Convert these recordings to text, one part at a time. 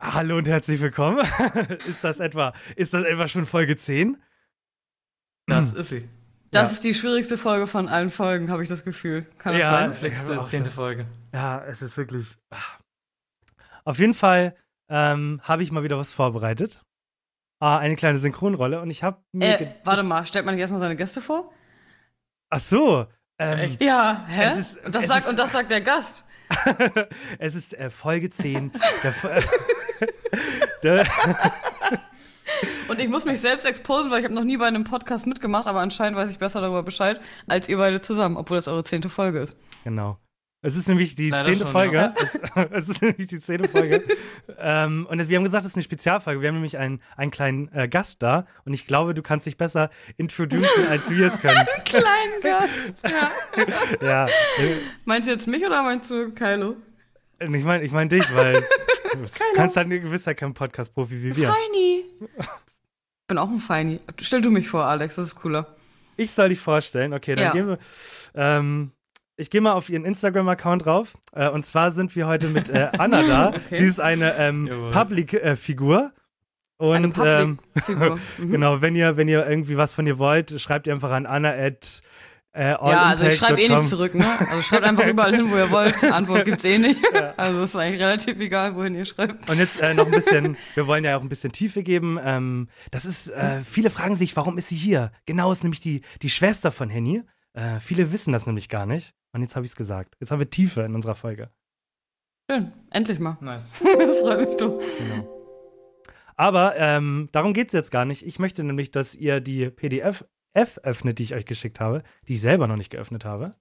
Hallo und herzlich willkommen. ist das etwa, ist das etwa schon Folge 10? Das ist sie. Das Ja. ist die schwierigste Folge von allen Folgen, habe ich das Gefühl. Kann das Ja. sein? Ja, zehnte Folge. Ja, es ist wirklich. ah. Auf jeden Fall ähm, habe ich mal wieder was vorbereitet. Ah, eine kleine Synchronrolle und ich habe mir. Äh, warte mal, stellt man nicht erstmal seine Gäste vor? Ach so. Ähm, Echt? Ja, hä? Es ist- und, das es sagt, ist- und das sagt der Gast. es ist äh, Folge 10. der, Fo- der, Und ich muss mich selbst exposen, weil ich habe noch nie bei einem Podcast mitgemacht, aber anscheinend weiß ich besser darüber Bescheid als ihr beide zusammen, obwohl das eure zehnte Folge ist. genau. Es ist nämlich die Leider zehnte schon, Folge. ja. Es, es ist nämlich die zehnte Folge. ähm, und wir haben gesagt, es ist eine Spezialfolge. Wir haben nämlich einen, einen kleinen äh, Gast da und ich glaube, du kannst dich besser introducen, als wir es können. Kleinen Gast. Ja. ja. Meinst du jetzt mich oder meinst du Kylo? Ich meine ich mein dich, weil du kannst halt, du bist ja kein Podcast-Profi wie wir. Feini. Ich bin auch ein Feini. Stell du mich vor, Alex, das ist cooler. Ich soll dich vorstellen. Okay, dann Ja. gehen wir. Ähm, ich gehe mal auf ihren Instagram-Account drauf. Äh, und zwar sind wir heute mit äh, Anna da. Okay. Sie ist eine ähm. Public-Figur. und Eine ähm. Mhm. genau, wenn ihr, wenn ihr irgendwie was von ihr wollt, schreibt ihr einfach an Anna at äh, Ja, also ich schreibe eh nicht zurück, ne? Also schreibt einfach überall hin, wo ihr wollt. Antwort gibt's eh nicht. Also ist eigentlich relativ egal, wohin ihr schreibt. Und jetzt äh, noch ein bisschen, wir wollen ja auch ein bisschen Tiefe geben. Ähm, das ist, äh, viele fragen sich, warum ist sie hier? Genau, ist nämlich die, die Schwester von Henny. Äh, viele wissen das nämlich gar nicht. Und jetzt habe ich es gesagt. Jetzt haben wir Tiefe in unserer Folge. Schön, endlich mal. Nice. Das freut mich doch. Aber ähm, darum geht es jetzt gar nicht. Ich möchte nämlich, dass ihr die PDF F öffnet, die ich euch geschickt habe, die ich selber noch nicht geöffnet habe.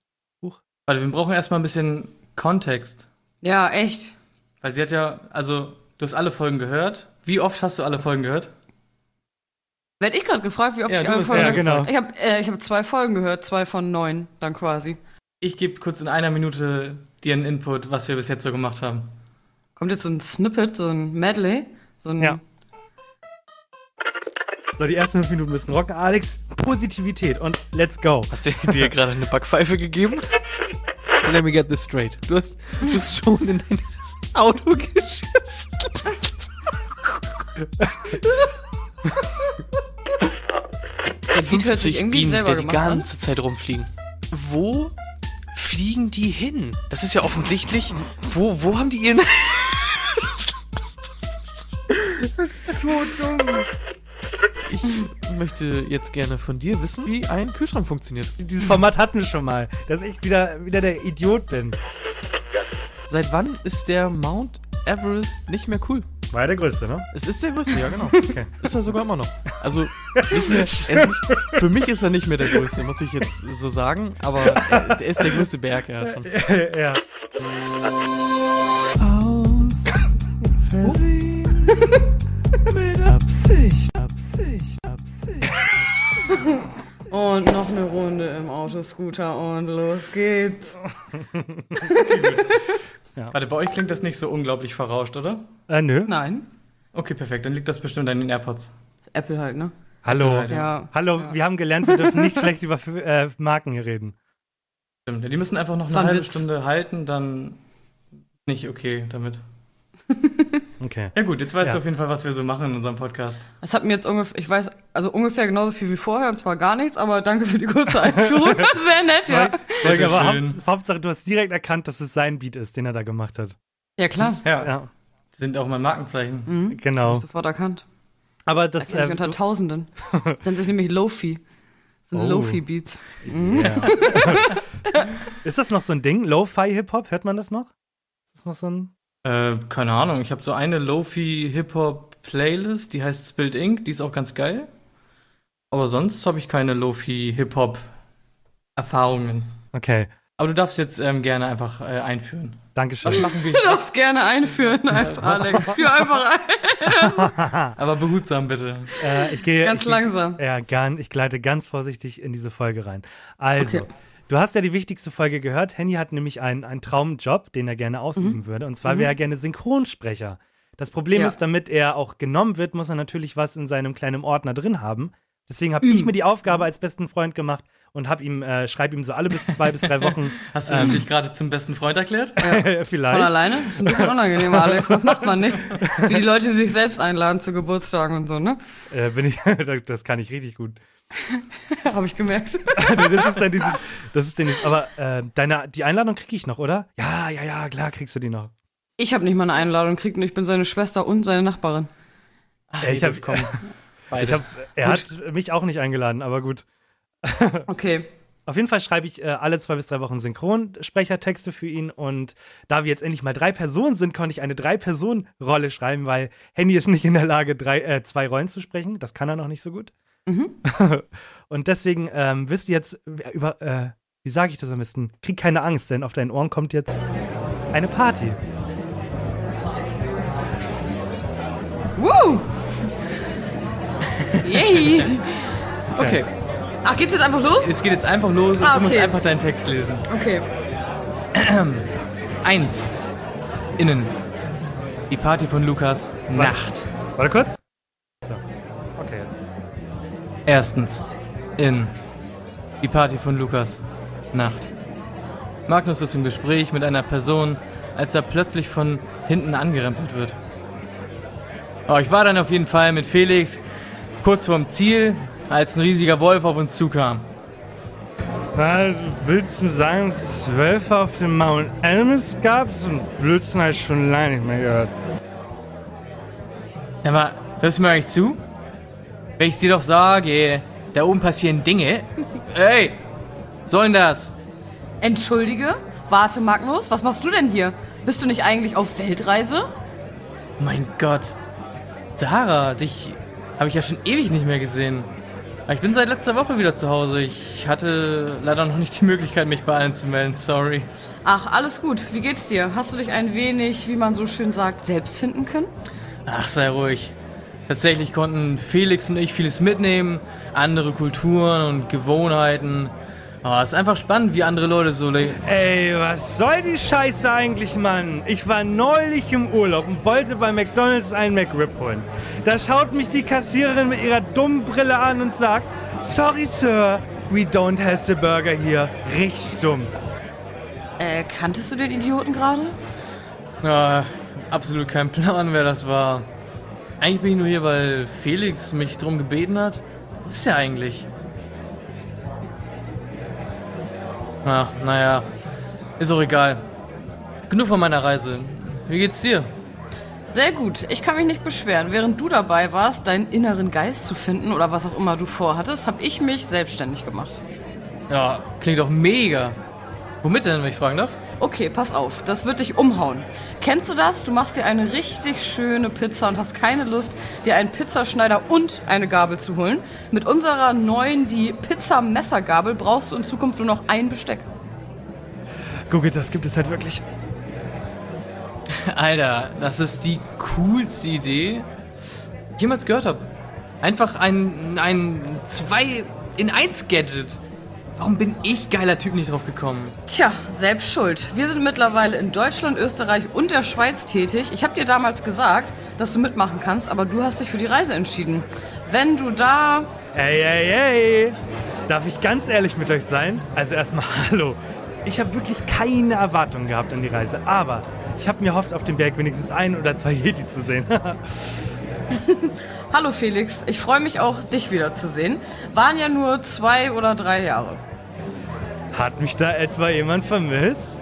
Warte, wir brauchen erstmal ein bisschen Kontext. Ja, echt. Weil sie hat ja, also, du hast alle Folgen gehört. Wie oft hast du alle Folgen gehört? Werd ich gerade gefragt, wie oft Ja, ich du alle Folgen ja, genau. Ich habe äh, ich hab zwei Folgen gehört, zwei von neun dann quasi. Ich gebe kurz in einer Minute dir einen Input, was wir bis jetzt so gemacht haben. Kommt jetzt so ein Snippet, so ein Medley, so ein Ja. So, die ersten fünf Minuten müssen rocken. Alex, Positivität und let's go. Hast du dir gerade eine Backpfeife gegeben? Let me get this straight. Du hast, du hast schon in dein Auto geschissen. Das Lied hört sich 50 irgendwie Bienen, selber die die gemacht an. ganze Zeit rumfliegen. Wo fliegen die hin? Das ist ja offensichtlich. Wo, wo haben die ihren. so dumm. Ich möchte jetzt gerne von dir wissen, wie ein Kühlschrank funktioniert. Dieses Format hatten wir schon mal, dass ich wieder, wieder der Idiot bin. Seit wann ist der Mount Everest nicht mehr cool? War ja der Größte, ne? Es ist der größte, ja genau. Okay. Ist er sogar immer noch. Also nicht mehr, er nicht, für mich ist er nicht mehr der größte, muss ich jetzt so sagen. Aber er, er ist der größte Berg, ja schon. ja. Und noch eine Runde im Autoscooter und los geht's. Warte, bei euch klingt das nicht so unglaublich verrauscht, oder? Äh, nö. Nein. Okay, perfekt. Dann liegt das bestimmt an den AirPods. Apple halt, ne? Hallo. Ja. Ja. Hallo, Ja. wir haben gelernt, wir dürfen nicht schlecht über äh, Marken hier reden. Stimmt. Ja, die müssen einfach noch eine halbe Witz. Stunde halten, dann nicht okay damit. Okay. Ja gut, jetzt weißt Ja. du auf jeden Fall, was wir so machen in unserem Podcast. Es hat mir jetzt ungefähr, ich weiß, also ungefähr genauso viel wie vorher und zwar gar nichts, aber danke für die kurze Einführung. Sehr nett, ja. Folge, aber schön. Haupt, Hauptsache, du hast direkt erkannt, dass es sein Beat ist, den er da gemacht hat. Ja, klar. Ja, Ja, die sind auch mein Markenzeichen. Mhm. Genau. ich sofort erkannt. Aber Das das. ich Äh, unter Tausenden. Das nennt sich nämlich Lofi. Das sind Oh. Lofi-Beats. ist das noch so ein Ding? Lo-Fi-Hip-Hop? Hört man das noch? Ist das noch so ein. Äh, keine Ahnung, ich habe so eine Lofi-Hip-Hop-Playlist, die heißt Spilled Ink, die ist auch ganz geil. Aber sonst habe ich keine Lofi-Hip-Hop-Erfahrungen. Okay. Aber du darfst jetzt ähm, gerne einfach äh, einführen. Dankeschön. Was machen wir Du darfst gerne einführen, einfach, Alex. Führ einfach ein. Aber behutsam bitte. Äh, ich gehe Ganz ich, langsam. Ja, ganz, ich gleite ganz vorsichtig in diese Folge rein. Also, Okay. Du hast ja die wichtigste Folge gehört. Henny hat nämlich einen, einen Traumjob, den er gerne ausüben würde. Und zwar wäre er gerne Synchronsprecher. Das Problem Mhm. Ja. ist, damit er auch genommen wird, muss er natürlich was in seinem kleinen Ordner drin haben. Deswegen habe ich mir die Aufgabe als besten Freund gemacht und habe ihm, äh, schreibe ihm so alle bis zwei bis drei Wochen Hast du dich gerade zum besten Freund erklärt? Von vielleicht. alleine? Das ist ein bisschen unangenehm, Alex. Das macht man nicht. Wie die Leute, die sich selbst einladen zu Geburtstagen und so, ne? Äh, bin ich, das kann ich richtig gut. Habe ich gemerkt. das ist dann dieses, das ist denn jetzt, aber äh, deine, die Einladung kriege ich noch, oder? Ja, ja, ja, klar kriegst du die noch. Ich habe nicht mal eine Einladung gekriegt und ich bin seine Schwester und seine Nachbarin. Äh, ich hab- komm. Beide. Ich hab, er hat mich auch nicht eingeladen, aber gut. Okay. Auf jeden Fall schreibe ich äh, alle zwei bis drei Wochen Synchronsprechertexte für ihn und da wir jetzt endlich mal drei Personen sind, konnte ich eine Drei-Personen-Rolle schreiben, weil Handy ist nicht in der Lage, drei, äh, zwei Rollen zu sprechen. Das kann er noch nicht so gut. und deswegen ähm, wisst ihr jetzt über, äh, wie sage ich das am besten? Krieg keine Angst, denn auf deinen Ohren kommt jetzt eine Party. Woo! Yay! okay. Ach, geht's jetzt einfach los? Es geht jetzt einfach los und Ah, du musst okay. einfach deinen Text lesen. Okay. Eins. Innen. Die Party von Lukas. Nacht. Warte kurz. So. Erstens. In. Die Party von Lukas. Nacht. Magnus ist im Gespräch mit einer Person, als er plötzlich von hinten angerempelt wird. Oh, ich war dann auf jeden Fall mit Felix kurz vorm Ziel, als ein riesiger Wolf auf uns zukam. Na, willst du sagen, dass es Wölfe auf dem Mount Elmis gab? So ein Blödsinn habe ich schon lange nicht mehr gehört. Ja, aber hörst du mir eigentlich zu? Wenn ich dir doch sage, da oben passieren Dinge. Ey, sollen das? Entschuldige? Warte, Magnus, was machst du denn hier? Bist du nicht eigentlich auf Weltreise? Mein Gott. Sarah, dich habe ich ja schon ewig nicht mehr gesehen. Aber Ich bin seit letzter Woche wieder zu Hause. Ich hatte leider noch nicht die Möglichkeit, mich bei allen zu melden. Sorry. Ach, alles gut. Wie geht's dir? Hast du dich ein wenig, wie man so schön sagt, selbst finden können? Ach, sei ruhig. Tatsächlich konnten Felix und ich vieles mitnehmen. Andere Kulturen und Gewohnheiten. Es ist einfach spannend, wie andere Leute so leben. Ey, was soll die Scheiße eigentlich, Mann? Ich war neulich im Urlaub und wollte bei McDonalds einen McRib holen. Da schaut mich die Kassiererin mit ihrer dummen Brille an und sagt, Sorry, Sir, we don't have the burger here. Richtig dumm. Äh, kanntest du den Idioten gerade? Ja, absolut kein Plan, wer das war. Eigentlich bin ich nur hier, weil Felix mich drum gebeten hat. Wo ist der eigentlich? Ach, naja. Ist auch egal. Genug von meiner Reise. Wie geht's dir? Sehr gut. Ich kann mich nicht beschweren. Während du dabei warst, deinen inneren Geist zu finden oder was auch immer du vorhattest, habe ich mich selbstständig gemacht. Ja, klingt doch mega. Womit denn, wenn ich fragen darf? Okay, pass auf, das wird dich umhauen. Kennst du das? Du machst dir eine richtig schöne Pizza und hast keine Lust, dir einen Pizzaschneider und eine Gabel zu holen. Mit unserer neuen, die Pizza-Messergabel, brauchst du in Zukunft nur noch ein Besteck. Gucke, das gibt es halt wirklich. Alter, das ist die coolste Idee, die ich jemals gehört habe. Einfach ein, ein 2 in 1 Gadget. Warum bin ich geiler Typ nicht drauf gekommen? Tja, selbst schuld. Wir sind mittlerweile in Deutschland, Österreich und der Schweiz tätig. Ich habe dir damals gesagt, dass du mitmachen kannst, aber du hast dich für die Reise entschieden. Wenn du da Ey, ey, ey. Darf ich ganz ehrlich mit euch sein? Also erstmal hallo. Ich habe wirklich keine Erwartungen gehabt an die Reise, aber ich habe mir hofft, auf dem Berg wenigstens ein oder zwei Yeti zu sehen. Hallo Felix, ich freue mich auch, dich wiederzusehen. Waren ja nur zwei oder drei Jahre. Hat mich da etwa jemand vermisst?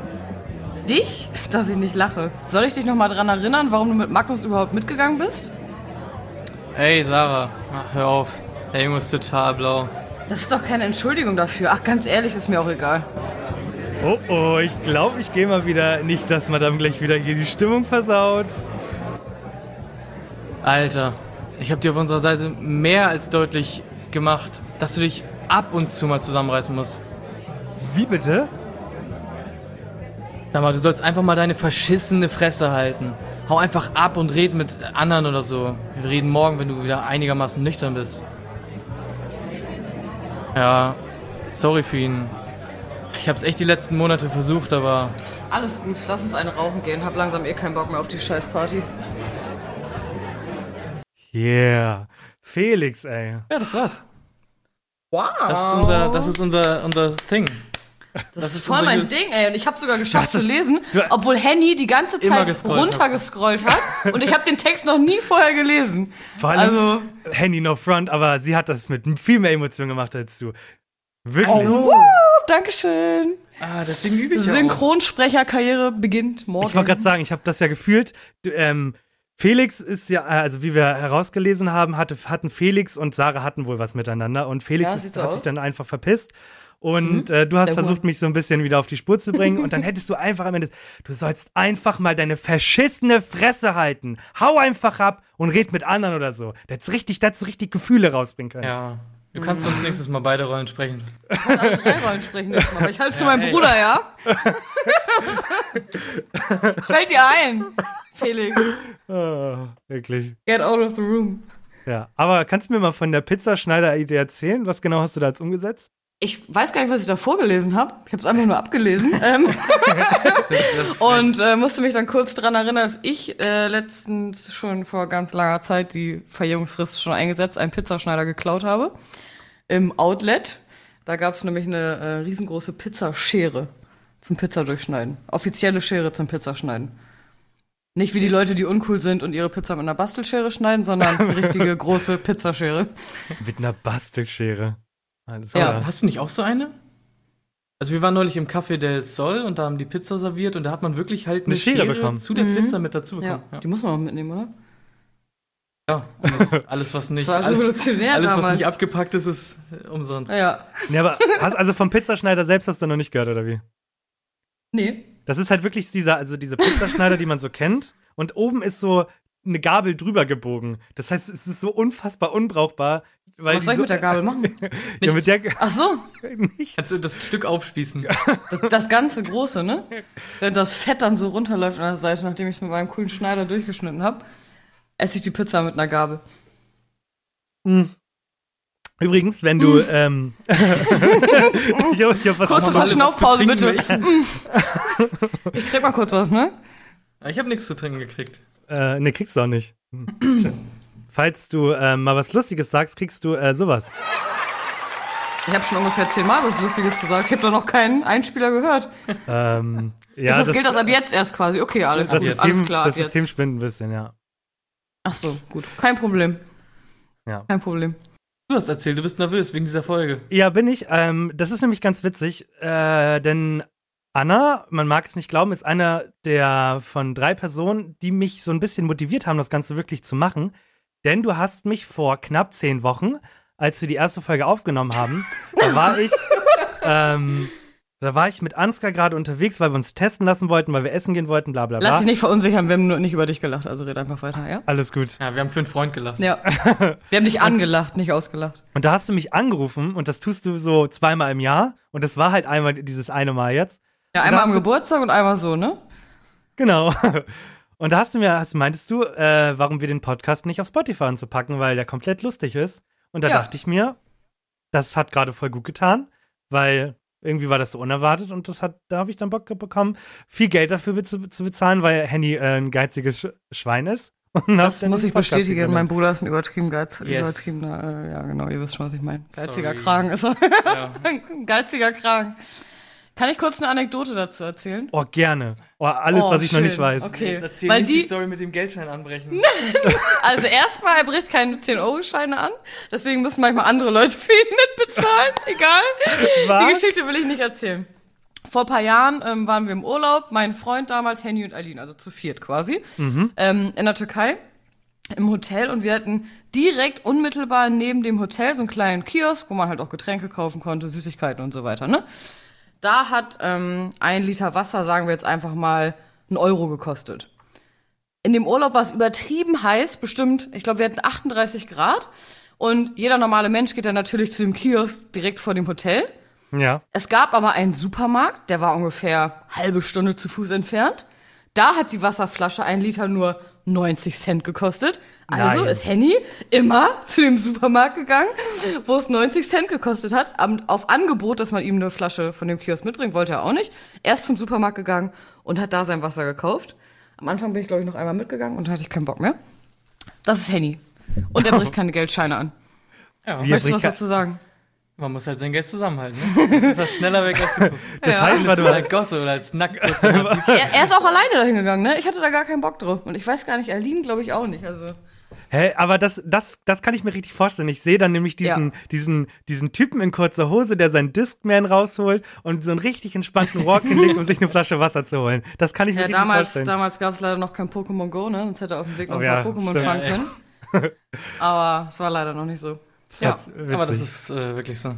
Dich? Dass ich nicht lache. Soll ich dich nochmal dran erinnern, warum du mit Magnus überhaupt mitgegangen bist? Ey, Sarah, ach, hör auf. Der Junge ist total blau. Das ist doch keine Entschuldigung dafür. Ach, ganz ehrlich, ist mir auch egal. Oh oh, ich glaube, ich gehe mal wieder. Nicht, dass Madame gleich wieder hier die Stimmung versaut. Alter, ich habe dir auf unserer Seite mehr als deutlich gemacht, dass du dich ab und zu mal zusammenreißen musst. Wie bitte? Sag mal, du sollst einfach mal deine verschissene Fresse halten. Hau einfach ab und red mit anderen oder so. Wir reden morgen, wenn du wieder einigermaßen nüchtern bist. Ja, sorry für ihn. Ich hab's echt die letzten Monate versucht, aber Alles gut, lass uns eine rauchen gehen. Hab langsam eh keinen Bock mehr auf die Scheißparty. Yeah. Felix, ey. ja, das war's. Wow. Das ist unser, das ist unser, unser Thing. Das, das ist ist voll mein Ding, ey. Und ich habe sogar geschafft zu lesen, du- obwohl Henny die ganze Zeit gescrollt runtergescrollt hat. Und ich habe den Text noch nie vorher gelesen. Vor allem, Also- Handy no front, aber sie hat das mit viel mehr Emotion gemacht als du. Wirklich. Woo, Dankeschön. Ah, deswegen übe ich Synchronsprecherkarriere beginnt morgen. Ich wollte gerade sagen, ich habe das ja gefühlt. Du, ähm, Felix ist ja, also wie wir herausgelesen haben, hatte, hatten Felix und Sarah hatten wohl was miteinander und Felix Ja, ist, so hat aus. sich dann einfach verpisst. Und äh, du hast Der versucht, Huren. mich so ein bisschen wieder auf die Spur zu bringen. Und dann hättest du einfach am Ende, du sollst einfach mal deine verschissene Fresse halten. Hau einfach ab und red mit anderen oder so. Da hättest du richtig, da hättest du richtig Gefühle rausbringen können. Ja. Du kannst uns nächstes Mal beide Rollen sprechen. alle drei Rollen sprechen nächstes Mal. Aber ich halte zu meinem Bruder, ja? Was fällt dir ein, Felix? Ah, wirklich. Get out of the room. Ja. Aber kannst du mir mal von der Pizzaschneider-Idee erzählen? Was genau hast du da jetzt umgesetzt? Ich weiß gar nicht, was ich da vorgelesen habe. Ich habe es einfach nur abgelesen. ähm, und äh, musste mich dann kurz dran erinnern, dass ich äh, letztens schon vor ganz langer Zeit die Verjährungsfrist schon eingesetzt, einen Pizzaschneider geklaut habe. Im Outlet. Da gab es nämlich eine äh, riesengroße Pizzaschere zum Pizzadurchschneiden. Offizielle Schere zum Pizzaschneiden. Nicht wie die Leute, die uncool sind und ihre Pizza mit einer Bastelschere schneiden, sondern eine richtige große Pizzaschere. Mit einer Bastelschere. Alles Ja. klar. Hast du nicht auch so eine? Also wir waren neulich im Café del Sol und da haben die Pizza serviert und da hat man wirklich halt eine, Eine Schere bekommen. zu der Mhm. Pizza mit dazu Ja, bekommen. die muss man auch mitnehmen, oder? Ja, ja alles, alles was nicht, Das war alles, revolutionär alles was damals. nicht abgepackt ist, ist äh, umsonst. Ja. Ja, aber hast, also vom Pizzaschneider selbst hast du noch nicht gehört, oder wie? Nee. Das ist halt wirklich dieser, also diese Pizzaschneider, die man so kennt. Und oben ist so eine Gabel drüber gebogen. Das heißt, es ist so unfassbar unbrauchbar. Weil Was soll ich so, mit der Gabel machen? Ja, mit der Ach so, nicht. Kannst du das Stück aufspießen? das, das ganze große, ne? Wenn das Fett dann so runterläuft an der Seite, nachdem ich es mit meinem coolen Schneider durchgeschnitten habe, esse ich die Pizza mit einer Gabel. Übrigens, wenn du, ähm, ich hab, ich hab was Kurze Verschnaufpause, bitte. trinken Ich trinke mal kurz was, ne? Ich habe nichts zu trinken gekriegt. Äh, ne, kriegst du auch nicht. Falls du äh, mal was Lustiges sagst, kriegst du äh, sowas. Ich habe schon ungefähr zehnmal was Lustiges gesagt. Ich habe da noch keinen Einspieler gehört. Ähm, ja, ist das, gilt das ab jetzt erst quasi? Okay, alles, das gut, System, alles klar. das jetzt. System spinnt ein bisschen, ja. Ach so, gut. Kein Problem. Ja. Kein Problem. Du hast erzählt, du bist nervös wegen dieser Folge. Ja, bin ich. Ähm, das ist nämlich ganz witzig, äh, denn Anna, man mag es nicht glauben, ist einer der von drei Personen, die mich so ein bisschen motiviert haben, das Ganze wirklich zu machen. Denn du hast mich vor knapp zehn Wochen, als wir die erste Folge aufgenommen haben, da war ich, ähm, da war ich mit Ansgar gerade unterwegs, weil wir uns testen lassen wollten, weil wir essen gehen wollten, bla bla bla. Lass dich nicht verunsichern, wir haben nur nicht über dich gelacht, also red einfach weiter, ja? Alles gut. Ja, wir haben für einen Freund gelacht. Ja. Wir haben dich angelacht, nicht ausgelacht. Und da hast du mich angerufen und das tust du so zweimal im Jahr. Und das war halt einmal dieses eine Mal jetzt. Ja, einmal am Geburtstag und einmal so, ne? Genau. Und da hast du mir, hast, meintest du, äh, warum wir den Podcast nicht auf Spotify anzupacken, weil der komplett lustig ist. Und da Ja. dachte ich mir, das hat gerade voll gut getan, weil irgendwie war das so unerwartet und das hat, da habe ich dann Bock bekommen, viel Geld dafür zu, zu bezahlen, weil Henny äh, ein geiziges Sch Schwein ist. Das muss ich Podcast bestätigen. gegründet. Mein Bruder ist ein übertrieben geiz, Yes. übertriebener, äh, ja genau, ihr wisst schon, was ich meine. Geiziger Sorry. Kragen ist er. Ja. Ein Geiziger Kragen. Kann ich kurz eine Anekdote dazu erzählen? Oh, gerne. Oh, alles, Oh, was ich noch schön. nicht weiß. Okay. Jetzt erzähl Weil nicht die- die Story mit dem Geldschein anbrechen. Also erstmal, er bricht keine 10-Euro-Scheine an. Deswegen müssen manchmal andere Leute für ihn mitbezahlen. Egal. Die Was? Geschichte will ich nicht erzählen. Vor ein paar Jahren ähm, waren wir im Urlaub, mein Freund damals, Henny und Aline, also zu viert quasi, ähm, in der Türkei im Hotel und wir hatten direkt unmittelbar neben dem Hotel so einen kleinen Kiosk, wo man halt auch Getränke kaufen konnte, Süßigkeiten und so weiter, ne? Da hat ähm, ein Liter Wasser, sagen wir jetzt einfach mal, einen Euro gekostet. In dem Urlaub war es übertrieben heiß, bestimmt, ich glaube, wir hatten 38 Grad. Und jeder normale Mensch geht dann natürlich zu dem Kiosk direkt vor dem Hotel. Ja. Es gab aber einen Supermarkt, der war ungefähr halbe Stunde zu Fuß entfernt. Da hat die Wasserflasche ein Liter nur 90 Cent gekostet. Also Nein. ist Henny immer zu dem Supermarkt gegangen, wo es 90 Cent gekostet hat. Auf Angebot, dass man ihm eine Flasche von dem Kiosk mitbringt, wollte er auch nicht. Er ist zum Supermarkt gegangen und hat da sein Wasser gekauft. Am Anfang bin ich, glaube ich, noch einmal mitgegangen und dann hatte ich keinen Bock mehr. Das ist Henny. Und er bricht keine Geldscheine an. Ja, Wie- Möchtest du was dazu sagen? Man muss halt sein Geld zusammenhalten. Ne? Jetzt ist das schneller weg als du. Das Ja. heißt, Als warte du mal, als Gosse oder als nackt. Er, er ist auch alleine dahin gegangen, ne? Ich hatte da gar keinen Bock drauf. Und ich weiß gar nicht, Aline glaube ich auch nicht. Also. Hä, aber das, das, das kann ich mir richtig vorstellen. Ich sehe dann nämlich diesen, Ja. diesen, diesen Typen in kurzer Hose, der seinen Discman rausholt und so einen richtig entspannten Walk hinlegt, um sich eine Flasche Wasser zu holen. Das kann ich mir Ja, richtig damals, vorstellen. damals gab es leider noch kein Pokémon Go, ne? Sonst hätte er auf dem Weg noch Oh ein ja, paar Pokémon stimmt. fangen Ja, können. Aber es war leider noch nicht so. Ja. Witzig. Aber das ist äh, wirklich so.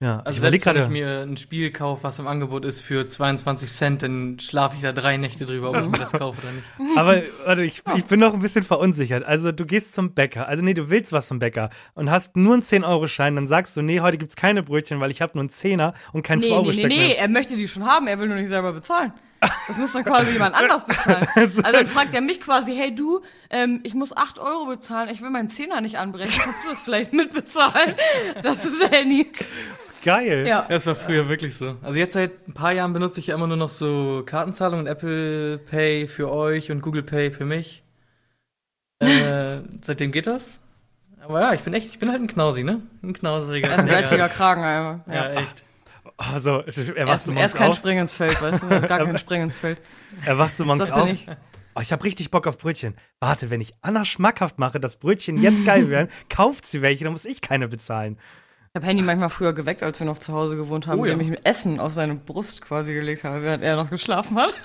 ja, Also ich selbst überlege wenn ich mir ein Spiel kaufe, was im Angebot ist für 22 Cent, dann schlafe ich da drei Nächte drüber, ob ich mir das kaufe oder nicht. Aber warte, ich, ich bin noch ein bisschen verunsichert. Also du gehst zum Bäcker, also nee, du willst was vom Bäcker und hast nur einen 10-Euro-Schein, dann sagst du, nee, heute gibt's keine Brötchen, weil ich habe nur einen Zehner und kein Nee, nee, nee, 2-Euro-Stück nee, mehr. er möchte die schon haben, er will nur nicht selber bezahlen. Das muss dann quasi jemand anders bezahlen. Also dann fragt er mich quasi, hey du, ähm, ich muss 8 Euro bezahlen, ich will meinen Zehner nicht anbrechen, kannst du das vielleicht mitbezahlen? Das ist Henny. Geil. Ja. Das war früher wirklich so. Also jetzt seit ein paar Jahren benutze ich ja immer nur noch so Kartenzahlungen, Apple Pay für euch und Google Pay für mich. Äh, seitdem geht das. Aber ja, ich bin echt, ich bin halt ein Knausi, ne? Ein knauseriger. Er ist ein geiziger Kragen einfach. Ja, Ja. echt. Also, er wacht ist, so morgens ist kein auf. Spring ins Feld, weißt du? Gar kein Spring ins Feld. Er wacht so morgens auf. ich. Oh, ich habe richtig Bock auf Brötchen. Warte, wenn ich Anna schmackhaft mache, dass Brötchen jetzt geil werden, kauft sie welche, dann muss ich keine bezahlen. Ich habe Handy manchmal früher geweckt, als wir noch zu Hause gewohnt haben, Oh ja. indem ich ein Essen auf seine Brust quasi gelegt habe, während er noch geschlafen hat.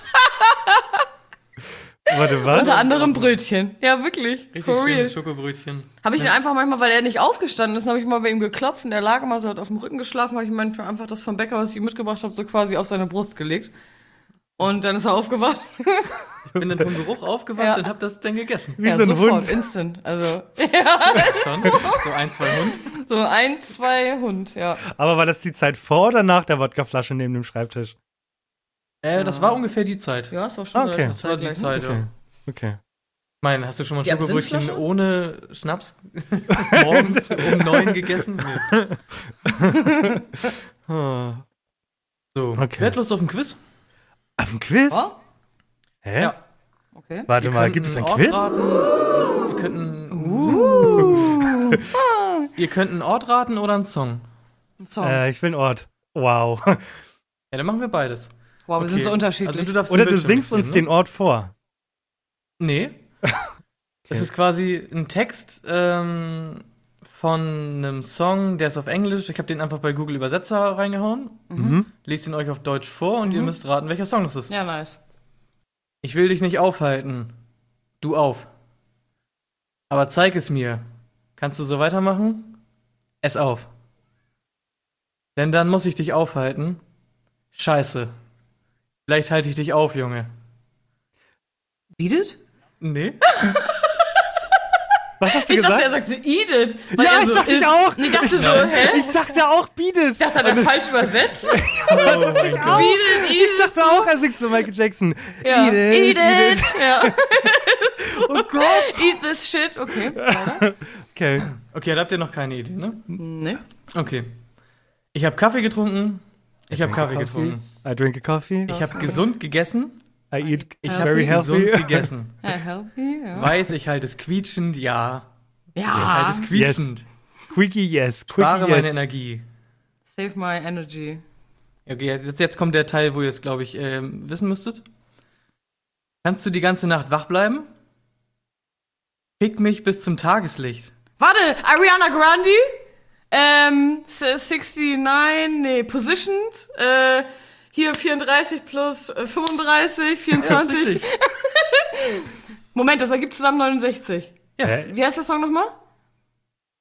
Warte, was? Unter anderem Brötchen. Ja, wirklich. Richtig For real. schönes Schokobrötchen. Habe ich ihn einfach manchmal, weil er nicht aufgestanden ist, habe ich mal bei ihm geklopft und er lag immer so, hat auf dem Rücken geschlafen, habe ich manchmal einfach das vom Bäcker, was ich ihm mitgebracht habe, so quasi auf seine Brust gelegt. Und dann ist er aufgewacht. Ich bin dann vom Geruch aufgewacht Ja. und hab das dann gegessen. Wie ja, so ein sofort, Hund. instant. Also, Schon. So ein, zwei Hund. so ein, zwei Hund, ja. Aber war das die Zeit vor oder nach der Wodkaflasche neben dem Schreibtisch? Äh, das war ungefähr die Zeit. Ja, es war schon Okay. relativ Das war die zeitgleich, ne? Zeit, Okay. ja. Okay. Ich meine, hast du schon mal ein Schokobrötchen ohne Schnaps morgens um neun gegessen? Nee. So, Okay. wer hat Lust auf ein Quiz? Auf ein Quiz? Oh, Hä? Ja. okay. Warte Ihr mal, gibt es ein Quiz? Raten. Ihr könnt einen, ihr könnt einen Ort raten oder einen Song. So. Äh, ich will einen Ort. Wow. Ja, dann machen wir beides. Wow, wir sind Okay. so unterschiedlich. Also du Oder du Bildschirm singst nicht uns sehen, den ne? Ort vor. Nee. Es ist quasi ein Text ähm, von einem Song, der ist auf Englisch. Ich habe den einfach bei Google Übersetzer reingehauen. Mhm. Lest ihn euch auf Deutsch vor und ihr Mhm. müsst raten, welcher Song das ist. ja, nice. Ich will dich nicht aufhalten. Du auf. Aber zeig es mir. Kannst du so weitermachen? Es auf. Denn dann muss ich dich aufhalten. Scheiße. Vielleicht halte ich dich auf, Junge. Beat it? Nee. Was hast du Ich dachte, er gesagt? sagte eat it. Weil Ja, er ich so dachte ich ist. auch. Und ich dachte so, hä? Ich dachte auch, Beat It. Ich dachte, hat er falsch übersetzt. Oh mein Beat Gott. it, eat Ich dachte auch, er singt so Michael Jackson. Ja. Eat it, eat it. Ja. Oh Gott. Eat this shit. Okay. Okay. Okay, da habt ihr noch keine Idee, ne? Nee. Okay. Ich habe Kaffee getrunken. Ich habe Kaffee getrunken. I drink a coffee. Ich habe gesund gegessen. I eat Ich very gesund gegessen. Healthy, ja. Weiß, ich halte es quietschend, ja. Ich Ja. halte es quietschend. Quickie yes. Quickie Spare meine yes. Energie. Save my energy. Okay, jetzt, jetzt kommt der Teil, wo ihr es, glaube ich, ähm, wissen müsstet. Kannst du die ganze Nacht wach bleiben? Fick mich bis zum Tageslicht. Warte, Ariana Grande? Ähm, s- 69, nee, Positions, äh, hier 34 plus äh, 35, 24. Moment, das ergibt zusammen 69. Ja. Hä? Wie heißt der Song nochmal?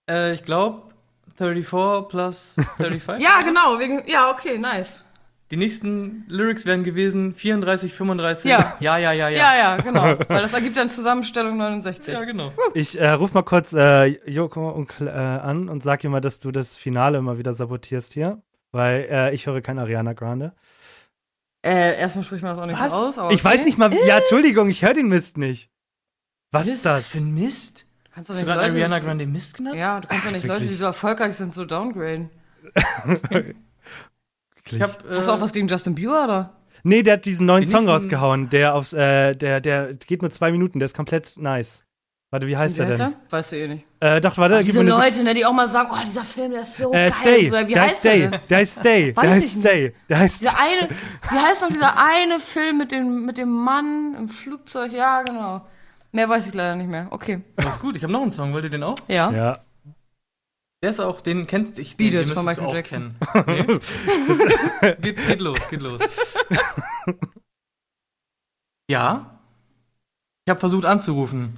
Äh, ich glaube 34 plus 35. Ja, genau, wegen, ja, okay, nice. Die nächsten Lyrics wären gewesen 34, 35. Ja. ja, ja, ja. Ja, ja, genau, weil das ergibt dann Zusammenstellung 69. Ja, genau. Ich äh, ruf mal kurz äh, Joko und, äh, an und sag ihm mal, dass du das Finale immer wieder sabotierst hier. weil äh, ich höre kein Ariana Grande. Äh, erstmal spricht man das auch nicht Was? aus. Aber Ich weiß okay. nicht mal, ja, Entschuldigung, ich höre den Mist nicht. Was ist Was das? für ein Mist? Du kannst Hast du nicht gerade Leute, Ariana Grande Mist genannt? Ja, du kannst doch nicht Leute, die wirklich? so erfolgreich sind, so downgraden. Ich hab, äh, Hast du auch was gegen Justin Bieber, oder? Nee, der hat diesen neuen Song rausgehauen, der aufs, äh, der, der geht nur zwei Minuten, der ist komplett nice. Warte, wie heißt Wie der heißt denn? er? Weißt du eh nicht. Äh, doch, warte, gib Diese Leute, ne, die auch mal sagen, oh, dieser Film, der ist so Äh, geil. Stay, So, wie der heißt Stay, der denn? der heißt Stay, Weiß der heißt ich nicht. Stay, der heißt Dieser eine, wie heißt noch dieser eine Film mit dem, mit dem Mann im Flugzeug? Ja, genau. Mehr weiß ich leider nicht mehr. Okay. Das ist gut, ich habe noch einen Song, wollt ihr den auch? Ja. Ja. Der ist auch, den kennt ich, Beat den, It den von Michael auch kennen. Nee? geht, geht los, geht los. Ja? Ich habe versucht anzurufen.